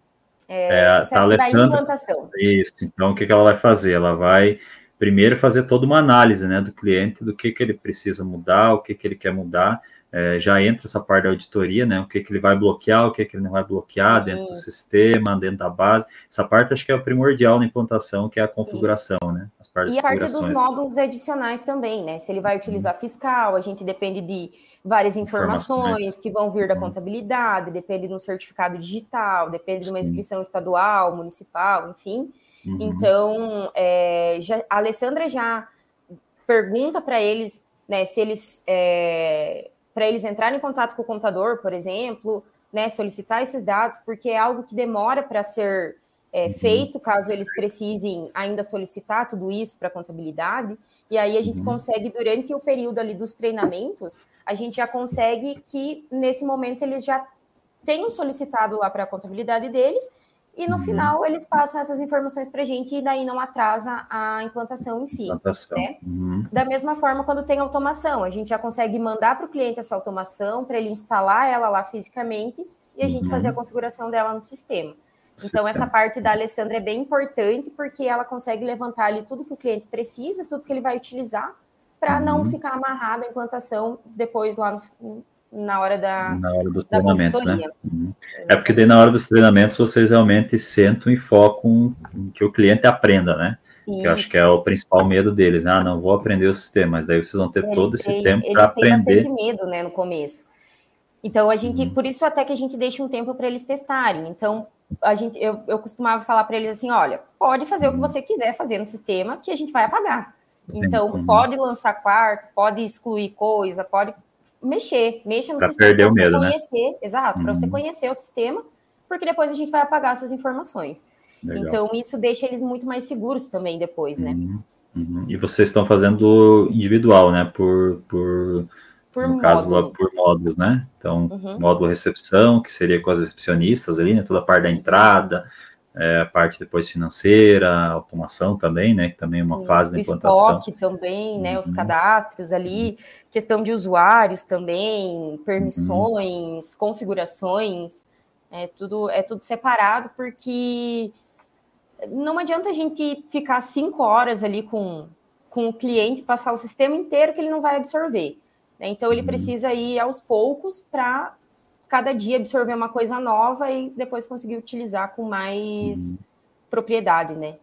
É, é, tá da implantação. Isso, então o que, que ela vai fazer? Ela vai primeiro fazer toda uma análise, né, do cliente, do que, que ele precisa mudar, o que, que ele quer mudar, é, já entra essa parte da auditoria, né? O que, que ele vai bloquear, o que, que ele não vai bloquear dentro do sistema, dentro da base. Essa parte acho que é o primordial na implantação, que é a configuração, né? e a parte dos módulos adicionais também, né? Se ele vai utilizar uhum. fiscal, a gente depende de várias informações, que vão vir da uhum. contabilidade, depende de um certificado digital, depende de uma inscrição estadual, municipal, enfim. Uhum. Então, é, já, a Alessandra já pergunta para eles, né, se eles é, para eles entrarem em contato com o contador, por exemplo, né, solicitar esses dados, porque é algo que demora para ser é, uhum. feito, caso eles precisem ainda solicitar tudo isso para a contabilidade. E aí a gente uhum. consegue, durante o período ali dos treinamentos, a gente já consegue que, nesse momento, eles já tenham solicitado lá para a contabilidade deles e no uhum. final eles passam essas informações para a gente e daí não atrasa a implantação em si. Implantação. Né? Uhum. Da mesma forma, quando tem automação, a gente já consegue mandar para o cliente essa automação para ele instalar ela lá fisicamente e a uhum. gente fazer a configuração dela no sistema. Então, essa parte da Alessandra é bem importante porque ela consegue levantar ali tudo que o cliente precisa, tudo que ele vai utilizar, para não uhum. ficar amarrado a implantação depois lá no, na hora da na hora dos treinamentos, né? Uhum. É porque daí na hora dos treinamentos vocês realmente sentam e focam em que o cliente aprenda, né? Que eu acho que é o principal medo deles, né? Ah, não vou aprender o sistema, mas daí vocês vão ter eles todo esse têm, tempo para aprender. Eles têm medo, né, no começo. Então a gente, uhum. por isso até que a gente deixa um tempo para eles testarem. Então a gente, eu, eu costumava falar para eles assim, olha, pode fazer o que uhum. você quiser fazer no sistema que a gente vai apagar. Então uhum. pode lançar quarto, pode excluir coisa, pode mexer, mexa no pra sistema para você medo, né? conhecer, né? exato, uhum. para você conhecer o sistema, porque depois a gente vai apagar essas informações. Legal. Então isso deixa eles muito mais seguros também depois, né? Uhum. Uhum. E vocês estão fazendo individual, né? Por, por, por no módulo. caso lá por módulos, né? Então, uhum. módulo recepção, que seria com as recepcionistas ali, né? Toda a parte da entrada, é, a parte depois financeira, automação também, né? Que também é uma fase da implantação. Estoque também, né? Uhum. Os cadastros ali, questão de usuários também, permissões, uhum. configurações, é tudo, é tudo separado, porque não adianta a gente ficar cinco horas ali com, com o cliente, passar o sistema inteiro que ele não vai absorver. Né? Então ele uhum. precisa ir aos poucos para cada dia absorver uma coisa nova e depois conseguir utilizar com mais uhum. propriedade, né?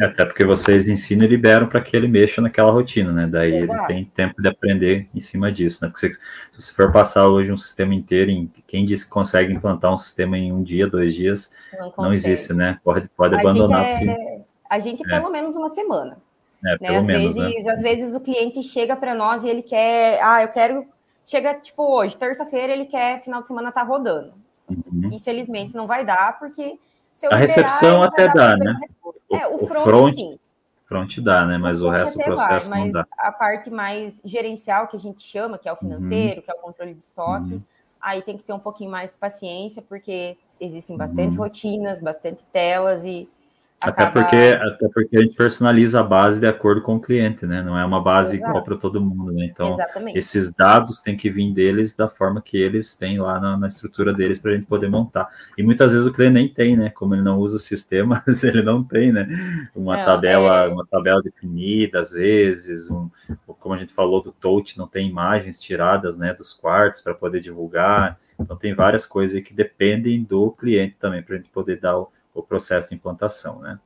Até porque vocês ensinam e liberam para que ele mexa naquela rotina, né? Daí Exato. ele tem tempo de aprender em cima disso, né? Porque se, se você for passar hoje um sistema inteiro, em, quem disse que consegue implantar um sistema em um dia, dois dias, não, não existe, né? Pode, pode a abandonar. Gente é, porque... A gente, é. pelo menos uma semana. É, né? Às, menos, né? vezes, né? às vezes o cliente chega para nós e ele quer, ah, eu quero chega tipo hoje, terça-feira, ele quer final de semana tá rodando. Uhum. Infelizmente não vai dar, porque se eu a liberar, recepção até dá, né? É, o, o front, front, sim. Front dá, né? Mas o, o resto do processo vai, não dá. A parte mais gerencial que a gente chama, que é o uhum. financeiro, uhum. que é o controle de estoque, uhum. aí tem que ter um pouquinho mais de paciência, porque existem bastante uhum. rotinas, bastante telas e Acaba... Até, porque, até porque a gente personaliza a base de acordo com o cliente, né? Não é uma base Exato. igual para todo mundo, né? Então, Exatamente. esses dados têm que vir deles da forma que eles têm lá na, na estrutura deles para a gente poder montar. E muitas vezes o cliente nem tem, né? Como ele não usa sistemas, ele não tem, né? Uma não, tabela, é... uma tabela definida, às vezes, um, como a gente falou do touch, não tem imagens tiradas, né? Dos quartos para poder divulgar. Então, tem várias coisas que dependem do cliente também para a gente poder dar o o processo de implantação, né?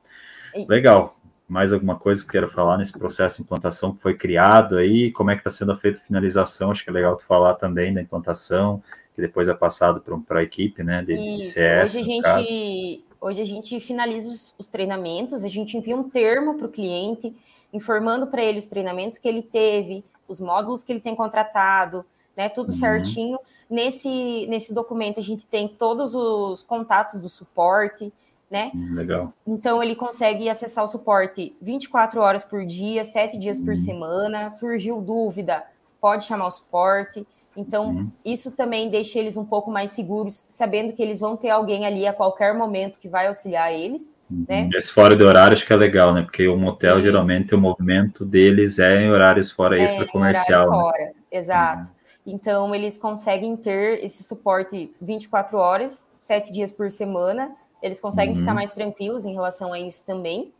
Isso. Legal. mais alguma coisa que queira falar nesse processo de implantação que foi criado aí? Como é que está sendo feita a finalização? Acho que é legal tu falar também da implantação, que depois é passado para a equipe, né? De, Isso. CS, hoje a gente hoje a gente finaliza os, os treinamentos, a gente envia um termo para o cliente, informando para ele os treinamentos que ele teve, os módulos que ele tem contratado, né? Tudo uhum. certinho. Nesse, nesse documento a gente tem todos os contatos do suporte, né? Hum, legal. Então ele consegue acessar o suporte 24 horas por dia, 7 dias uhum. por semana. Surgiu dúvida, pode chamar o suporte. Então, uhum. isso também deixa eles um pouco mais seguros, sabendo que eles vão ter alguém ali a qualquer momento que vai auxiliar eles. Uhum. Né? Esse fora de horário acho que é legal, né? Porque o motel, isso. geralmente, o movimento deles é em horários fora é, extra comercial. Né? Fora, exato. Uhum. Então, eles conseguem ter esse suporte 24 horas, 7 dias por semana. Eles conseguem ficar uhum. mais tranquilos em relação a isso também.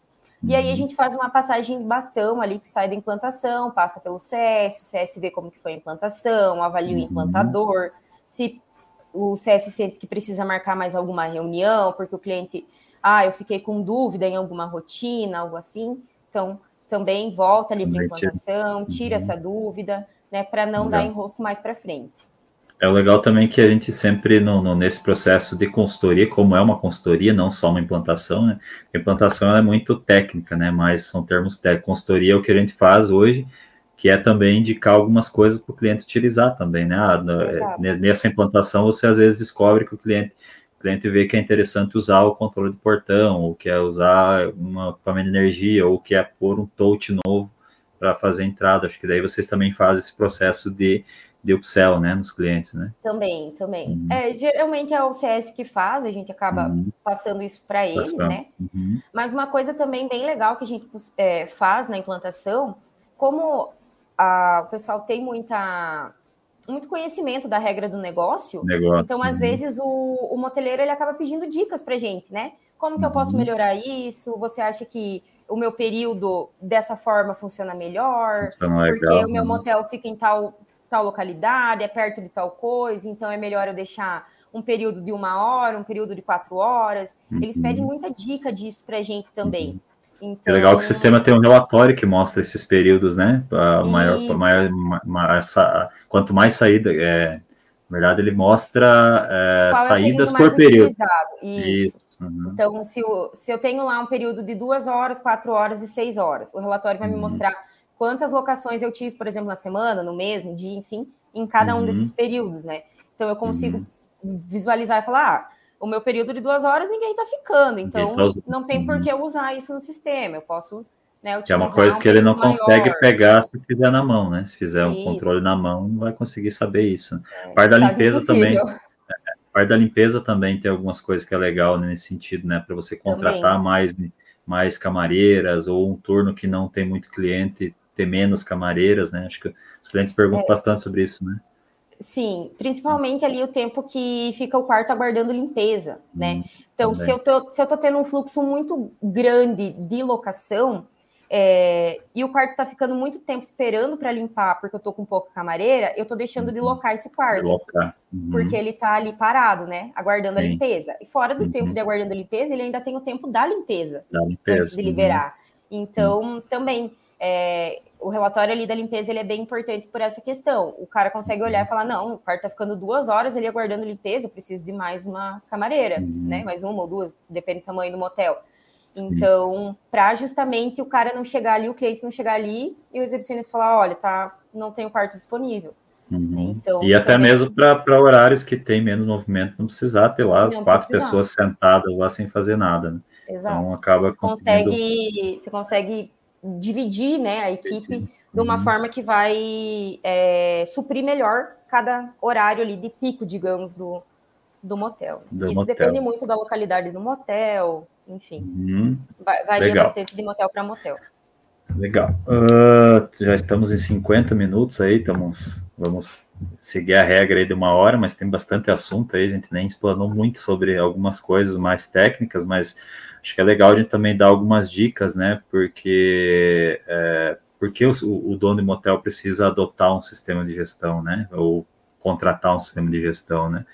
E aí a uhum. gente faz uma passagem de bastão ali que sai da implantação, passa pelo CS, o CS vê como que foi a implantação, avalia o uhum. implantador, se o CS sente que precisa marcar mais alguma reunião, porque o cliente, ah, eu fiquei com dúvida em alguma rotina, algo assim. Então, também volta ali para a implantação, tira uhum. essa dúvida, né, para não Legal. dar enrosco mais para frente. É legal também que a gente sempre, no, no, nesse processo de consultoria, como é uma consultoria, não só uma implantação, né? A implantação é muito técnica, né? Mas são termos técnicos. Consultoria é o que a gente faz hoje, que é também indicar algumas coisas para o cliente utilizar também, né? Ah, nessa implantação, você às vezes descobre que o cliente, o cliente vê que é interessante usar o controle do portão, ou quer usar uma equipamento de energia, ou quer pôr um touch novo para fazer entrada. Acho que daí vocês também fazem esse processo de de upsell, né, nos clientes, né? Também, também. Uhum. É, geralmente é o CS que faz, a gente acaba uhum. passando isso para eles, né? Uhum. Mas uma coisa também bem legal que a gente é, faz na implantação, como a, o pessoal tem muita muito conhecimento da regra do negócio, negócio então às uhum. vezes o, o moteleiro ele acaba pedindo dicas para gente, né? Como que eu posso uhum. melhorar isso? Você acha que o meu período dessa forma funciona melhor? Funciona legal, porque o meu né? motel fica em tal tal localidade, é perto de tal coisa, então é melhor eu deixar um período de uma hora, um período de quatro horas. Uhum. Eles pedem muita dica disso para a gente também. Uhum. Então... É legal que o sistema tem um relatório que mostra esses períodos, né? A maior, maior, maior essa, quanto mais saída, é, na verdade, ele mostra é, saídas é por período. Isso. Isso. Uhum. Então, se eu, se eu tenho lá um período de duas horas, quatro horas e seis horas, o relatório vai me uhum. mostrar quantas locações eu tive, por exemplo, na semana, no mês, no dia, enfim, em cada um desses uhum. períodos, né? Então eu consigo uhum. visualizar e falar, ah, o meu período de duas horas ninguém está ficando, então tá não tem por que eu usar isso no sistema, eu posso né, que é uma coisa um que ele não maior. consegue pegar se fizer na mão, né? Se fizer um isso. controle na mão, não vai conseguir saber isso. É, parte da limpeza também. É, parte da limpeza também tem algumas coisas que é legal nesse sentido, né? Para você contratar também. mais mais camareiras ou um turno que não tem muito cliente, ter menos camareiras, né? Acho que os clientes perguntam é. bastante sobre isso, né? Sim, principalmente ali o tempo que fica o quarto aguardando limpeza, né? Hum, então, se eu, tô, se eu tô tendo um fluxo muito grande de locação, é, e o quarto tá ficando muito tempo esperando para limpar, porque eu tô com pouca camareira, eu tô deixando de uhum. locar esse quarto. Locar. Uhum. Porque ele tá ali parado, né? Aguardando Sim. a limpeza. E fora do uhum. tempo de aguardando a limpeza, ele ainda tem o tempo da limpeza, da limpeza. antes de liberar. Uhum. Então, também é, o relatório ali da limpeza ele é bem importante por essa questão. O cara consegue olhar e falar: não, o quarto tá ficando duas horas ali aguardando limpeza, eu preciso de mais uma camareira, uhum. né? Mais uma ou duas, depende do tamanho do motel. Então, para justamente o cara não chegar ali, o cliente não chegar ali e o exibicionista falar: olha, tá, não tem o quarto disponível. Uhum. Então, e até também... mesmo para horários que tem menos movimento, não precisar ter lá não quatro precisar. pessoas sentadas lá sem fazer nada. Né? Exato. Então acaba conseguindo... consegue, você consegue dividir né, a equipe de uma uhum. forma que vai é, suprir melhor cada horário ali de pico, digamos, do, do motel. Do Isso motel. depende muito da localidade do motel, enfim. Uhum. Varia Legal. bastante de motel para motel. Legal. Uh, já estamos em 50 minutos aí, estamos, vamos seguir a regra aí de uma hora, mas tem bastante assunto aí, a gente nem explanou muito sobre algumas coisas mais técnicas, mas acho que é legal a gente também dar algumas dicas, né? Porque, é, porque o, o, dono de motel precisa adotar um sistema de gestão, né? Ou contratar um sistema de gestão, né?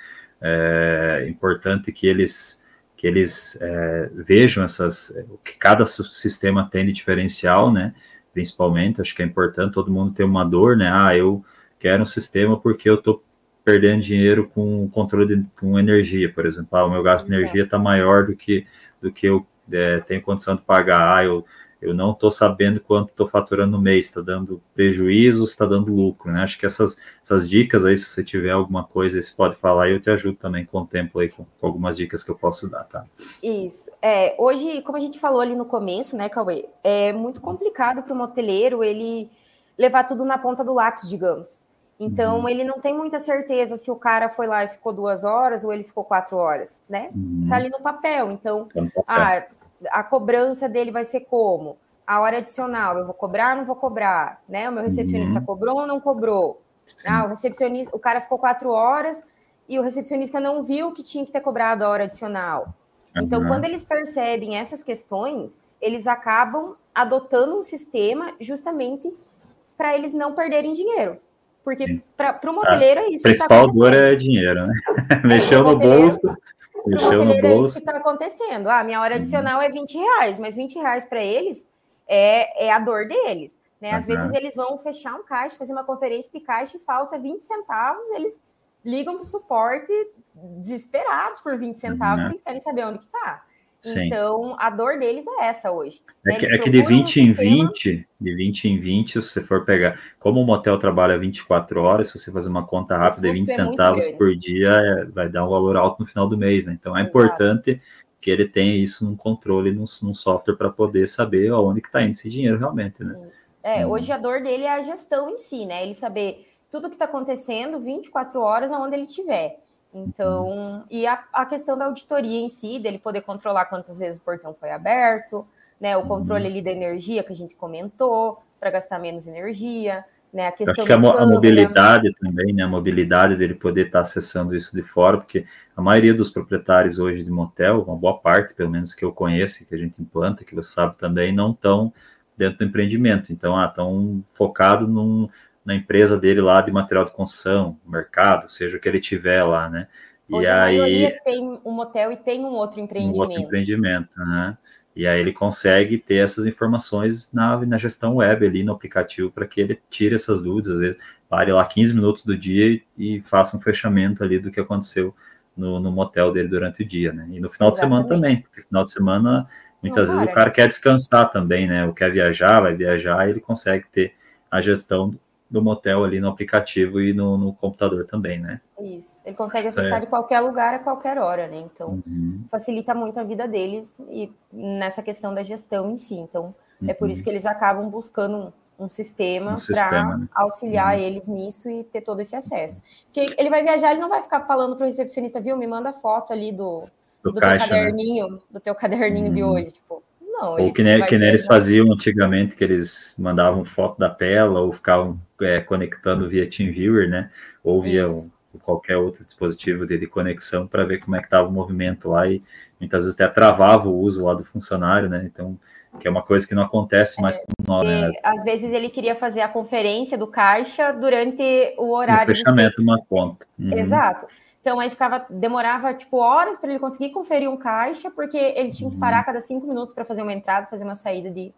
É importante que eles que eles é, vejam essas, o que cada sistema tem de diferencial, né? Principalmente, acho que é importante todo mundo ter uma dor, né? Ah, eu quero um sistema porque eu estou perdendo dinheiro com controle de, com energia, por exemplo. Ah, o meu gasto de energia está maior do que do que eu é, tenho condição de pagar. Ah, eu eu não estou sabendo quanto estou faturando no mês, está dando prejuízo, está dando lucro, né? Acho que essas, essas dicas aí, se você tiver alguma coisa, você pode falar e eu te ajudo também com o tempo aí, com, com, algumas dicas que eu posso dar, tá? Isso. É, hoje, como a gente falou ali no começo, né, Cauê, é muito complicado para o moteleiro ele levar tudo na ponta do lápis, digamos. Então, uhum. ele não tem muita certeza se o cara foi lá e ficou duas horas ou ele ficou quatro horas, né? Uhum. Tá ali no papel. Então, tá no papel. ah, a cobrança dele vai ser como? A hora adicional, eu vou cobrar, não vou cobrar, né? O meu recepcionista uhum. cobrou ou não cobrou? Sim. Ah, o recepcionista, o cara ficou quatro horas e o recepcionista não viu que tinha que ter cobrado a hora adicional. Então, uhum. quando eles percebem essas questões, eles acabam adotando um sistema justamente para eles não perderem dinheiro. Porque para o modeleiro é isso. A principal tá dor é dinheiro, né? Mexeu no bolso, Mexeu no bolso. É isso que está acontecendo. Ah, minha hora adicional uhum. é 20 reais, mas 20 reais para eles é, é a dor deles. Né? Às uhum. vezes eles vão fechar um caixa, fazer uma conferência de caixa e falta 20 centavos, eles ligam para o suporte desesperados por 20 centavos, uhum. eles querem saber onde que está. Sim. Então, a dor deles é essa hoje. É, que, é que, de 20 um em sistema... 20, de 20 em 20, se você for pegar, como o motel trabalha 24 horas, se você fazer uma conta rápida de 20 é centavos por dia, é, vai dar um valor alto no final do mês, né? Então é Exato. importante que ele tenha isso num controle, num, num software para poder saber aonde que está indo esse dinheiro realmente, né? Isso. É, hum. hoje a dor dele é a gestão em si, né? Ele saber tudo que está acontecendo 24 horas aonde ele estiver. Então, uhum. e a, a, questão da auditoria em si, dele poder controlar quantas vezes o portão foi aberto, né? O uhum. controle ali da energia que a gente comentou, para gastar menos energia, né? A questão acho que a, a, mobilidade também, né? A mobilidade dele poder estar tá acessando isso de fora, porque a maioria dos proprietários hoje de motel, uma boa parte, pelo menos que eu conheço, que a gente implanta, que você sabe também, não estão dentro do empreendimento. Então, ah, estão focados num na empresa dele lá de material de construção, mercado, seja o que ele tiver lá, né? Hoje e a aí, maioria tem um motel e tem um outro empreendimento. Um outro empreendimento, né? E aí ele consegue ter essas informações na, na gestão web ali no aplicativo para que ele tire essas dúvidas, às vezes pare lá 15 minutos do dia e, e faça um fechamento ali do que aconteceu no, no motel dele durante o dia, né? E no final Exatamente. de semana também, porque final de semana muitas Não, vezes cara. o cara quer descansar também, né? Ou quer viajar, vai viajar, e ele consegue ter a gestão do motel ali no aplicativo e no, no computador também, né? Isso. Ele consegue acessar é. de qualquer lugar a qualquer hora, né? Então, uhum. facilita muito a vida deles e nessa questão da gestão em si. Então, uhum. é por isso uhum. que eles acabam buscando um, um sistema um para né? auxiliar uhum. eles nisso e ter todo esse acesso. Porque ele vai viajar, ele não vai ficar falando para o recepcionista, viu? Me manda foto ali do, do, do caixa, teu né? caderninho, né? do teu caderninho de uhum. hoje. Tipo, não, ou que que eles faziam antigamente, que eles mandavam foto da tela ou ficavam é, conectando via TeamViewer, né? Ou via um, qualquer outro dispositivo de, de conexão para ver como é que estava o movimento lá e muitas vezes até travava o uso lá do funcionário, né? Então, que é uma coisa que não acontece mais é, com nós, né? Às vezes ele queria fazer a conferência do caixa durante o horário. O fechamento de uma conta. Uhum. Exato. Então aí ficava, demorava tipo horas para ele conseguir conferir um caixa, porque ele tinha que parar a uhum. cada cinco minutos para fazer uma entrada, fazer uma saída de,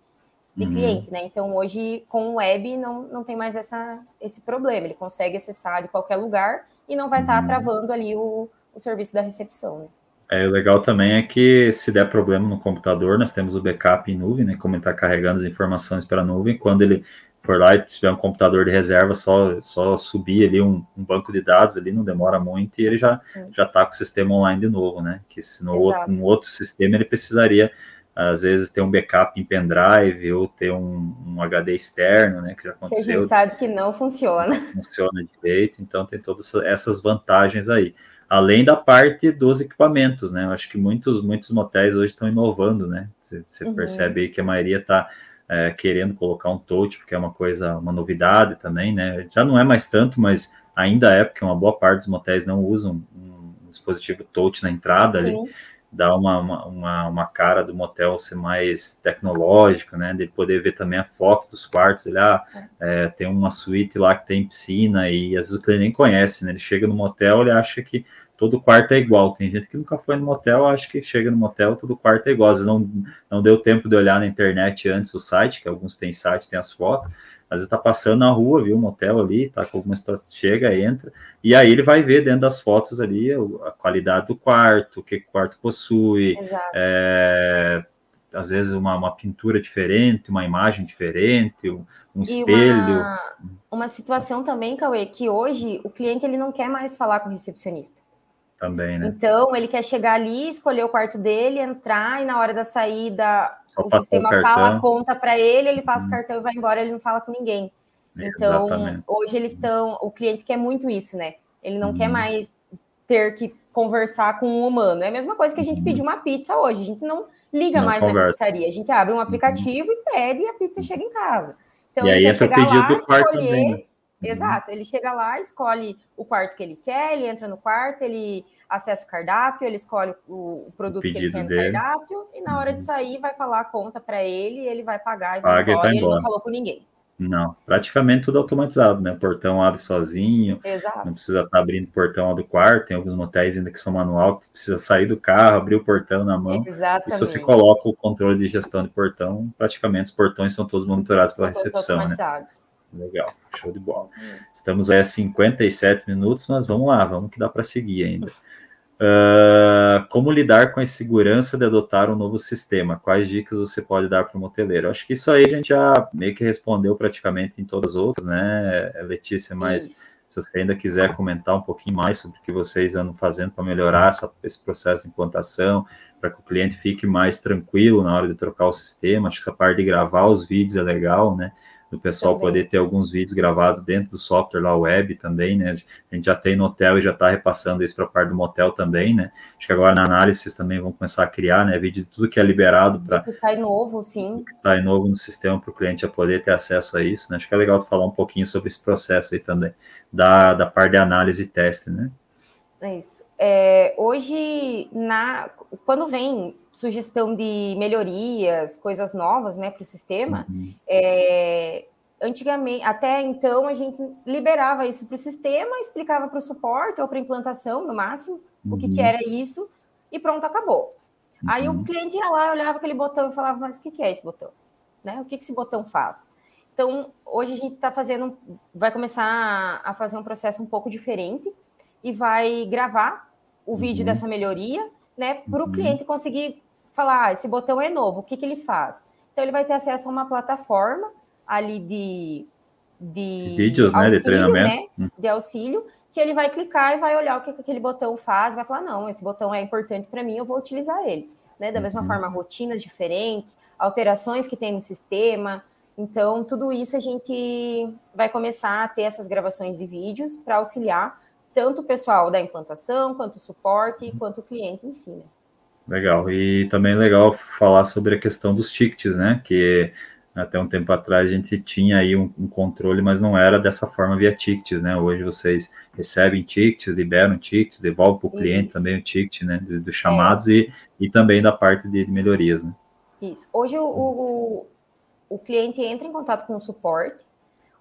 de uhum. cliente, né? Então hoje com o web não, não tem mais essa, esse problema, ele consegue acessar de qualquer lugar e não vai estar tá uhum. travando ali o, o serviço da recepção, né? É, o legal também é que se der problema no computador, nós temos o backup em nuvem, né? Como ele está carregando as informações pela nuvem, quando ele for lá e tiver um computador de reserva, só, só subir ali um, um banco de dados ali, não demora muito, e ele já já está com o sistema online de novo, né? Que se no outro, um outro sistema ele precisaria, às vezes, ter um backup em pendrive ou ter um, um HD externo, né? Que já aconteceu. Que a gente sabe que não funciona. Não funciona direito, então tem todas essas vantagens aí. Além da parte dos equipamentos, né? Eu acho que muitos, muitos motéis hoje estão inovando, né? Você, você uhum. percebe aí que a maioria está é, querendo colocar um touch, porque é uma coisa, uma novidade também, né? Já não é mais tanto, mas ainda é, porque uma boa parte dos motéis não usam um, dispositivo touch na entrada Sim. ali, dá uma, uma, uma, cara do motel ser mais tecnológica, né? De poder ver também a foto dos quartos, ele, ah, é, tem uma suíte lá que tem piscina, e às vezes o cliente nem conhece, né? Ele chega no motel, ele acha que todo quarto é igual. Tem gente que nunca foi no motel, acho que chega no motel, todo quarto é igual. Às vezes não, não deu tempo de olhar na internet antes o site, que alguns têm site, tem as fotos. Às vezes tá passando na rua, viu, um motel ali, tá com alguma situação, chega, entra, e aí ele vai ver dentro das fotos ali a qualidade do quarto, o que o quarto possui, é, às vezes uma, uma pintura diferente, uma imagem diferente, um, um espelho. Uma, uma situação também, Cauê, que hoje o cliente ele não quer mais falar com o recepcionista. Também, né? Então, ele quer chegar ali, escolher o quarto dele, entrar e na hora da saída Só o sistema o fala, conta para ele, ele passa hum. o uhum. cartão e vai embora, ele não fala com ninguém. Então, Exatamente. hoje eles estão, o cliente quer muito isso, né? Ele não hum. quer uhum. mais ter que conversar com um humano. É a mesma coisa que a gente hum. pedir uma pizza hoje. A gente não liga não mais conversa. na pizzaria. A gente abre um aplicativo e pede e a pizza chega em casa. Então, e aí, esse é o pedido do quarto escolher... né? Uhum. Exato, ele chega lá, escolhe o quarto que ele quer, ele entra no quarto, ele acessa o cardápio, ele escolhe o, produto o que ele quer no dele. cardápio, e na hora de uhum. sair vai falar a conta para ele, ele vai pagar e vai Paga embora, e, vai embora. ele não falou com ninguém. Não, praticamente tudo automatizado, né? O portão abre sozinho, Exato. não precisa estar tá abrindo o portão do quarto, tem alguns motéis ainda que são manual, que precisa sair do carro, abrir o portão na mão. Exatamente. E se você coloca o controle de gestão de portão, praticamente os portões são todos monitorados pela recepção, né? Legal, show de bola. Hum. Estamos aí a 57 minutos, mas vamos lá, vamos que dá para seguir ainda. Uh, como lidar com a insegurança de adotar um novo sistema? Quais dicas você pode dar para o moteleiro? Acho que isso aí a gente já meio que respondeu praticamente em todas as outras, né, Letícia? Mas isso. se você ainda quiser comentar um pouquinho mais sobre o que vocês andam fazendo para melhorar essa, esse processo de implantação, para que o cliente fique mais tranquilo na hora de trocar o sistema, acho que essa parte de gravar os vídeos é legal, né? do pessoal também. poder ter alguns vídeos gravados dentro do software lá web também, né? A gente já tem no hotel e já está repassando isso para a parte do motel também, né? Acho que agora na análise também vão começar a criar, né? Vídeo de tudo que é liberado para. Sai novo, sim. Sai novo no sistema para o cliente já poder ter acesso a isso, né? Acho que é legal falar um pouquinho sobre esse processo aí também, da, da parte de análise e teste, né? É isso. É, hoje, na, quando vem sugestão de melhorias, coisas novas né, para o sistema, uhum. é, antigamente, até então, a gente liberava isso para o sistema, explicava para o suporte ou para a implantação, no máximo, uhum. o que, que, uhum. era isso, e pronto, acabou. Uhum. Aí o uhum. cliente ia lá, olhava aquele botão e falava, mas o que, que é esse botão? Né? O que, que esse botão faz? Então, hoje a gente está fazendo, vai começar a fazer um processo um pouco diferente, e vai gravar o vídeo uhum. dessa melhoria, né, para o uhum. cliente conseguir falar, ah, esse botão é novo, o que, que ele faz? Então ele vai ter acesso a uma plataforma ali de, de vídeos, auxílio, né, de treinamento, né, uhum. de auxílio, que ele vai clicar e vai olhar o que, que aquele botão faz, vai falar, não, esse botão é importante para mim, eu vou utilizar ele. Né? Da mesma uhum. forma, rotinas diferentes, alterações que tem no sistema. Então, tudo isso a gente vai começar a ter essas gravações de vídeos para auxiliar tanto o pessoal da implantação, quanto o suporte, quanto o cliente em si. Né? Legal. E também é legal falar sobre a questão dos tickets, né? Que até um tempo atrás a gente tinha aí um, um controle, mas não era dessa forma via tickets, né? Hoje vocês recebem tickets, liberam tickets, devolvem para o cliente também o ticket, né? Dos do chamados é. e, e também da parte de melhorias, né? Isso. Hoje o, o, o cliente entra em contato com o suporte,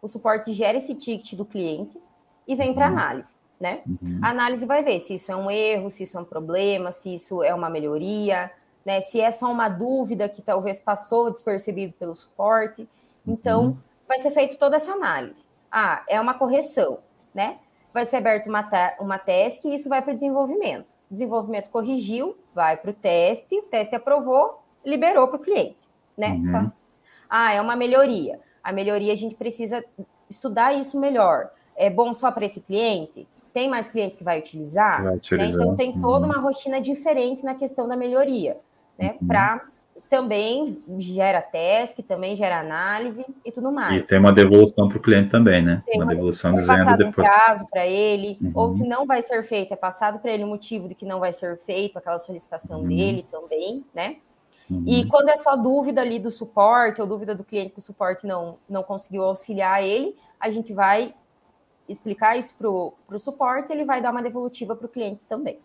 o suporte gera esse ticket do cliente e vem para uhum. análise né? Uhum. A análise vai ver se isso é um erro, se isso é um problema, se isso é uma melhoria, né? Se é só uma dúvida que talvez passou despercebido pelo suporte. Então, uhum. vai ser feita toda essa análise. Ah, é uma correção, né? Vai ser aberto uma, uma task e isso vai para o desenvolvimento. Desenvolvimento corrigiu, vai para o teste, o teste aprovou, liberou para o cliente, né? Uhum. Só. Ah, é uma melhoria. A melhoria a gente precisa estudar isso melhor. É bom só para esse cliente? Tem mais cliente que vai utilizar, vai utilizar. Né? então tem toda uhum. uma rotina diferente na questão da melhoria, né? Uhum. Para também gera teste, também gera análise e tudo mais. E tem uma devolução para o cliente também, né? Tem uma, uma devolução é dizendo passado depois. um prazo para ele, uhum. ou se não vai ser feito, é passado para ele o motivo de que não vai ser feito, aquela solicitação uhum. dele também, né? Uhum. E quando é só dúvida ali do suporte, ou dúvida do cliente que o suporte não, não conseguiu auxiliar ele, a gente vai explicar isso para o suporte, ele vai dar uma devolutiva para o cliente também.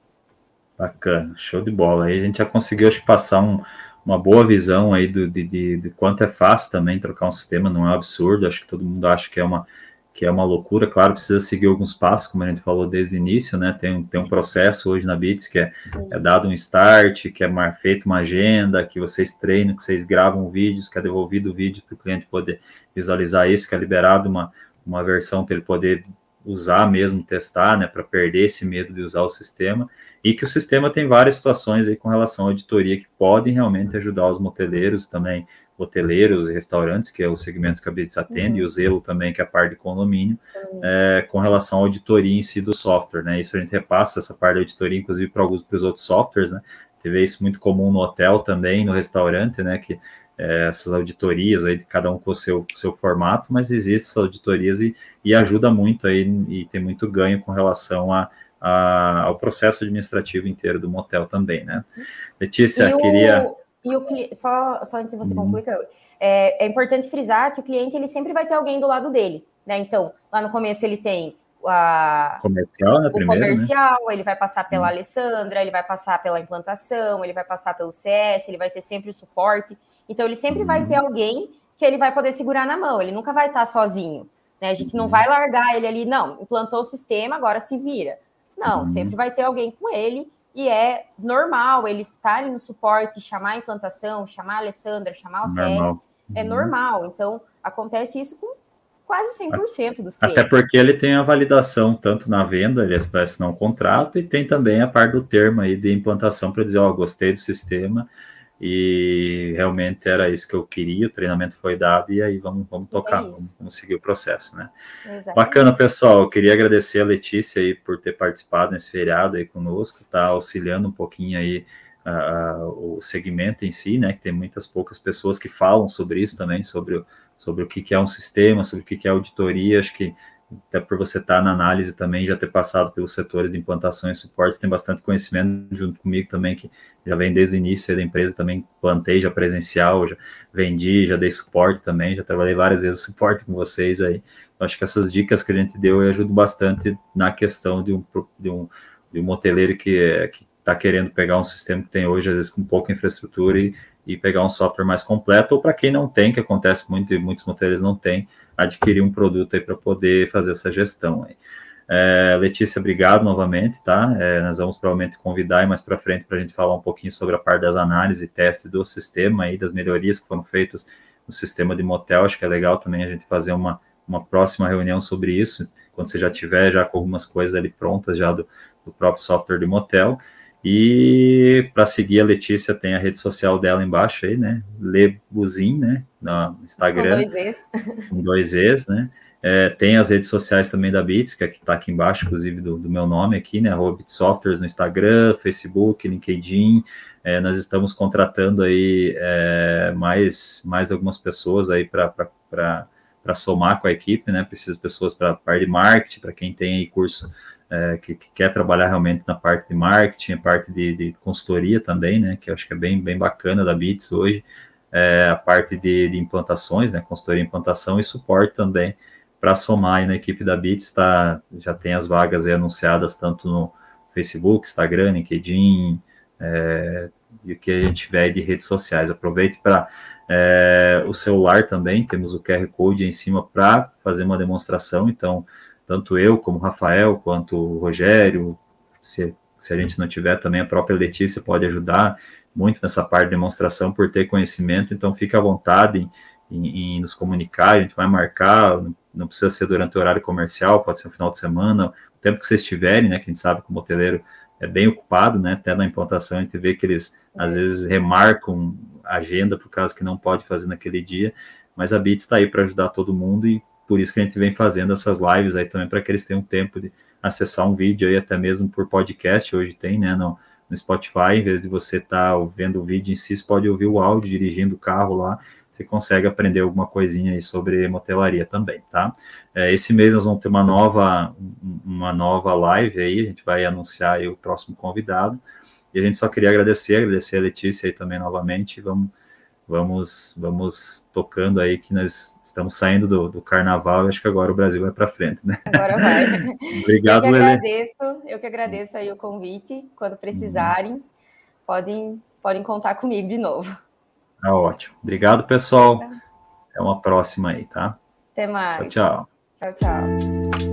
Bacana, show de bola. Aí a gente já conseguiu acho, passar um, uma boa visão aí do, de, de, de, quanto é fácil também trocar um sistema, não é um absurdo, acho que todo mundo acha que é uma que é uma loucura, claro, precisa seguir alguns passos, como a gente falou desde o início, né? Tem, tem um processo hoje na Bits que é, é dado um start, que é feito uma agenda, que vocês treinam, que vocês gravam vídeos, que é devolvido o vídeo para o cliente poder visualizar isso, que é liberado uma, uma versão para ele poder usar mesmo, testar, né, para perder esse medo de usar o sistema, e que o sistema tem várias situações aí com relação à auditoria que podem realmente ajudar os moteleiros também, hoteleiros e restaurantes, que é os segmentos que a Bits atende, uhum. e o Zelo também, que é a parte de condomínio, uhum. é, com relação à auditoria em si do software, né, isso a gente repassa essa parte da auditoria, inclusive, para alguns dos outros softwares, né, teve isso muito comum no hotel também, no restaurante, né, que é, essas auditorias aí, cada um com o seu, seu formato, mas existem essas auditorias e, e ajuda muito aí e tem muito ganho com relação a, a, ao processo administrativo inteiro do motel também, né? Letícia, e queria... O, e o só, só antes de você uhum. concluir, é, é importante frisar que o cliente ele sempre vai ter alguém do lado dele, né? Então, lá no começo ele tem a, comercial, né, o primeiro, comercial, né? ele vai passar pela hum. Alessandra, ele vai passar pela implantação, ele vai passar pelo CS, ele vai ter sempre o suporte. Então, ele sempre vai ter uhum. alguém que ele vai poder segurar na mão, ele nunca vai estar sozinho. Né? A gente não uhum. vai largar ele ali, não, implantou o sistema, agora se vira. Não, uhum. sempre vai ter alguém com ele, e é normal ele estar no suporte, chamar a implantação, chamar a Alessandra, chamar o CS, é normal. Então, acontece isso com quase 100% dos clientes. Até porque ele tem a validação tanto na venda, ele parece não contrato, e tem também a parte do termo aí de implantação para dizer, ó, oh, gostei do sistema, e realmente era isso que eu queria, o treinamento foi dado e aí vamos, vamos tocar, é vamos, vamos, seguir o processo, né? Exatamente. Bacana, pessoal, eu queria agradecer a Letícia aí por ter participado nesse feriado aí conosco, tá auxiliando um pouquinho aí uh, o segmento em si, né, que tem muitas poucas pessoas que falam sobre isso também, sobre, o, sobre o que, que é um sistema, sobre o que, que é auditoria, acho que até por você estar na análise também, já ter passado pelos setores de implantação e suporte, tem bastante conhecimento junto comigo também, que já vem desde o início da empresa, também plantei já presencial, já vendi, já dei suporte também, já trabalhei várias vezes suporte com vocês aí. Acho que essas dicas que a gente deu ajudam bastante na questão de um, de um, de um moteleiro que está querendo pegar um sistema que tem hoje, às vezes com pouca infraestrutura, e, e pegar um software mais completo, ou para quem não tem, que acontece muito e muitos moteleiros não têm, adquirir um produto aí para poder fazer essa gestão aí. É, Letícia, obrigado novamente, tá? É, nós vamos provavelmente convidar mais para frente para a gente falar um pouquinho sobre a parte das análises e testes do sistema aí, das melhorias que foram feitas no sistema de motel. Acho que é legal também a gente fazer uma, uma próxima reunião sobre isso, quando você já tiver já com algumas coisas ali prontas já do, do próprio software de motel. E para seguir a Letícia tem a rede social dela embaixo aí, né? Lebuzin, né? No Instagram. Com dois E's. Com dois E's, né? É, tem as redes sociais também da Bits, que está aqui embaixo, inclusive do, do, meu nome aqui, né? Arroba Softwares no Instagram, Facebook, LinkedIn. É, nós estamos contratando aí é, mais, mais algumas pessoas aí para somar com a equipe, né? Precisa de pessoas para a parte de marketing, para quem tem aí curso é, que, que, quer trabalhar realmente na parte de marketing, parte de, de, consultoria também, né, que eu acho que é bem, bem bacana da Bits hoje, é, a parte de, de, implantações, né, consultoria, implantação e suporte também, para somar aí na equipe da Bits, tá, já tem as vagas anunciadas tanto no Facebook, Instagram, LinkedIn, é, e o que a gente tiver de redes sociais. Aproveite para é, o celular também, temos o QR Code em cima para fazer uma demonstração, então tanto eu como o Rafael, quanto o Rogério, se, se a gente não tiver também, a própria Letícia pode ajudar muito nessa parte de demonstração por ter conhecimento, então fique à vontade em, em, em nos comunicar, a gente vai marcar, não precisa ser durante o horário comercial, pode ser no final de semana, o tempo que vocês tiverem, né, que a gente sabe que o moteleiro é bem ocupado, né, até na implantação a gente vê que eles às vezes remarcam a agenda por causa que não pode fazer naquele dia, mas a Bits está aí para ajudar todo mundo e por isso que a gente vem fazendo essas lives aí também, para que eles tenham tempo de acessar um vídeo aí, até mesmo por podcast, hoje tem, né, no, no Spotify, em vez de você estar tá vendo o vídeo em si, você pode ouvir o áudio dirigindo o carro lá, você consegue aprender alguma coisinha aí sobre motelaria também, tá? É, esse mês nós vamos ter uma nova, uma nova live aí, a gente vai anunciar o próximo convidado, e a gente só queria agradecer, agradecer a Letícia aí também novamente, vamos vamos vamos tocando aí que nós estamos saindo do, do carnaval acho que agora o Brasil vai para frente, né? Agora vai. Obrigado, eu que agradeço, eu que agradeço aí o convite. Quando precisarem, uhum. podem podem contar comigo de novo. Tá ótimo. Obrigado, pessoal. Até uma próxima aí, tá? Até mais. tchau. tchau. Tchau, tchau.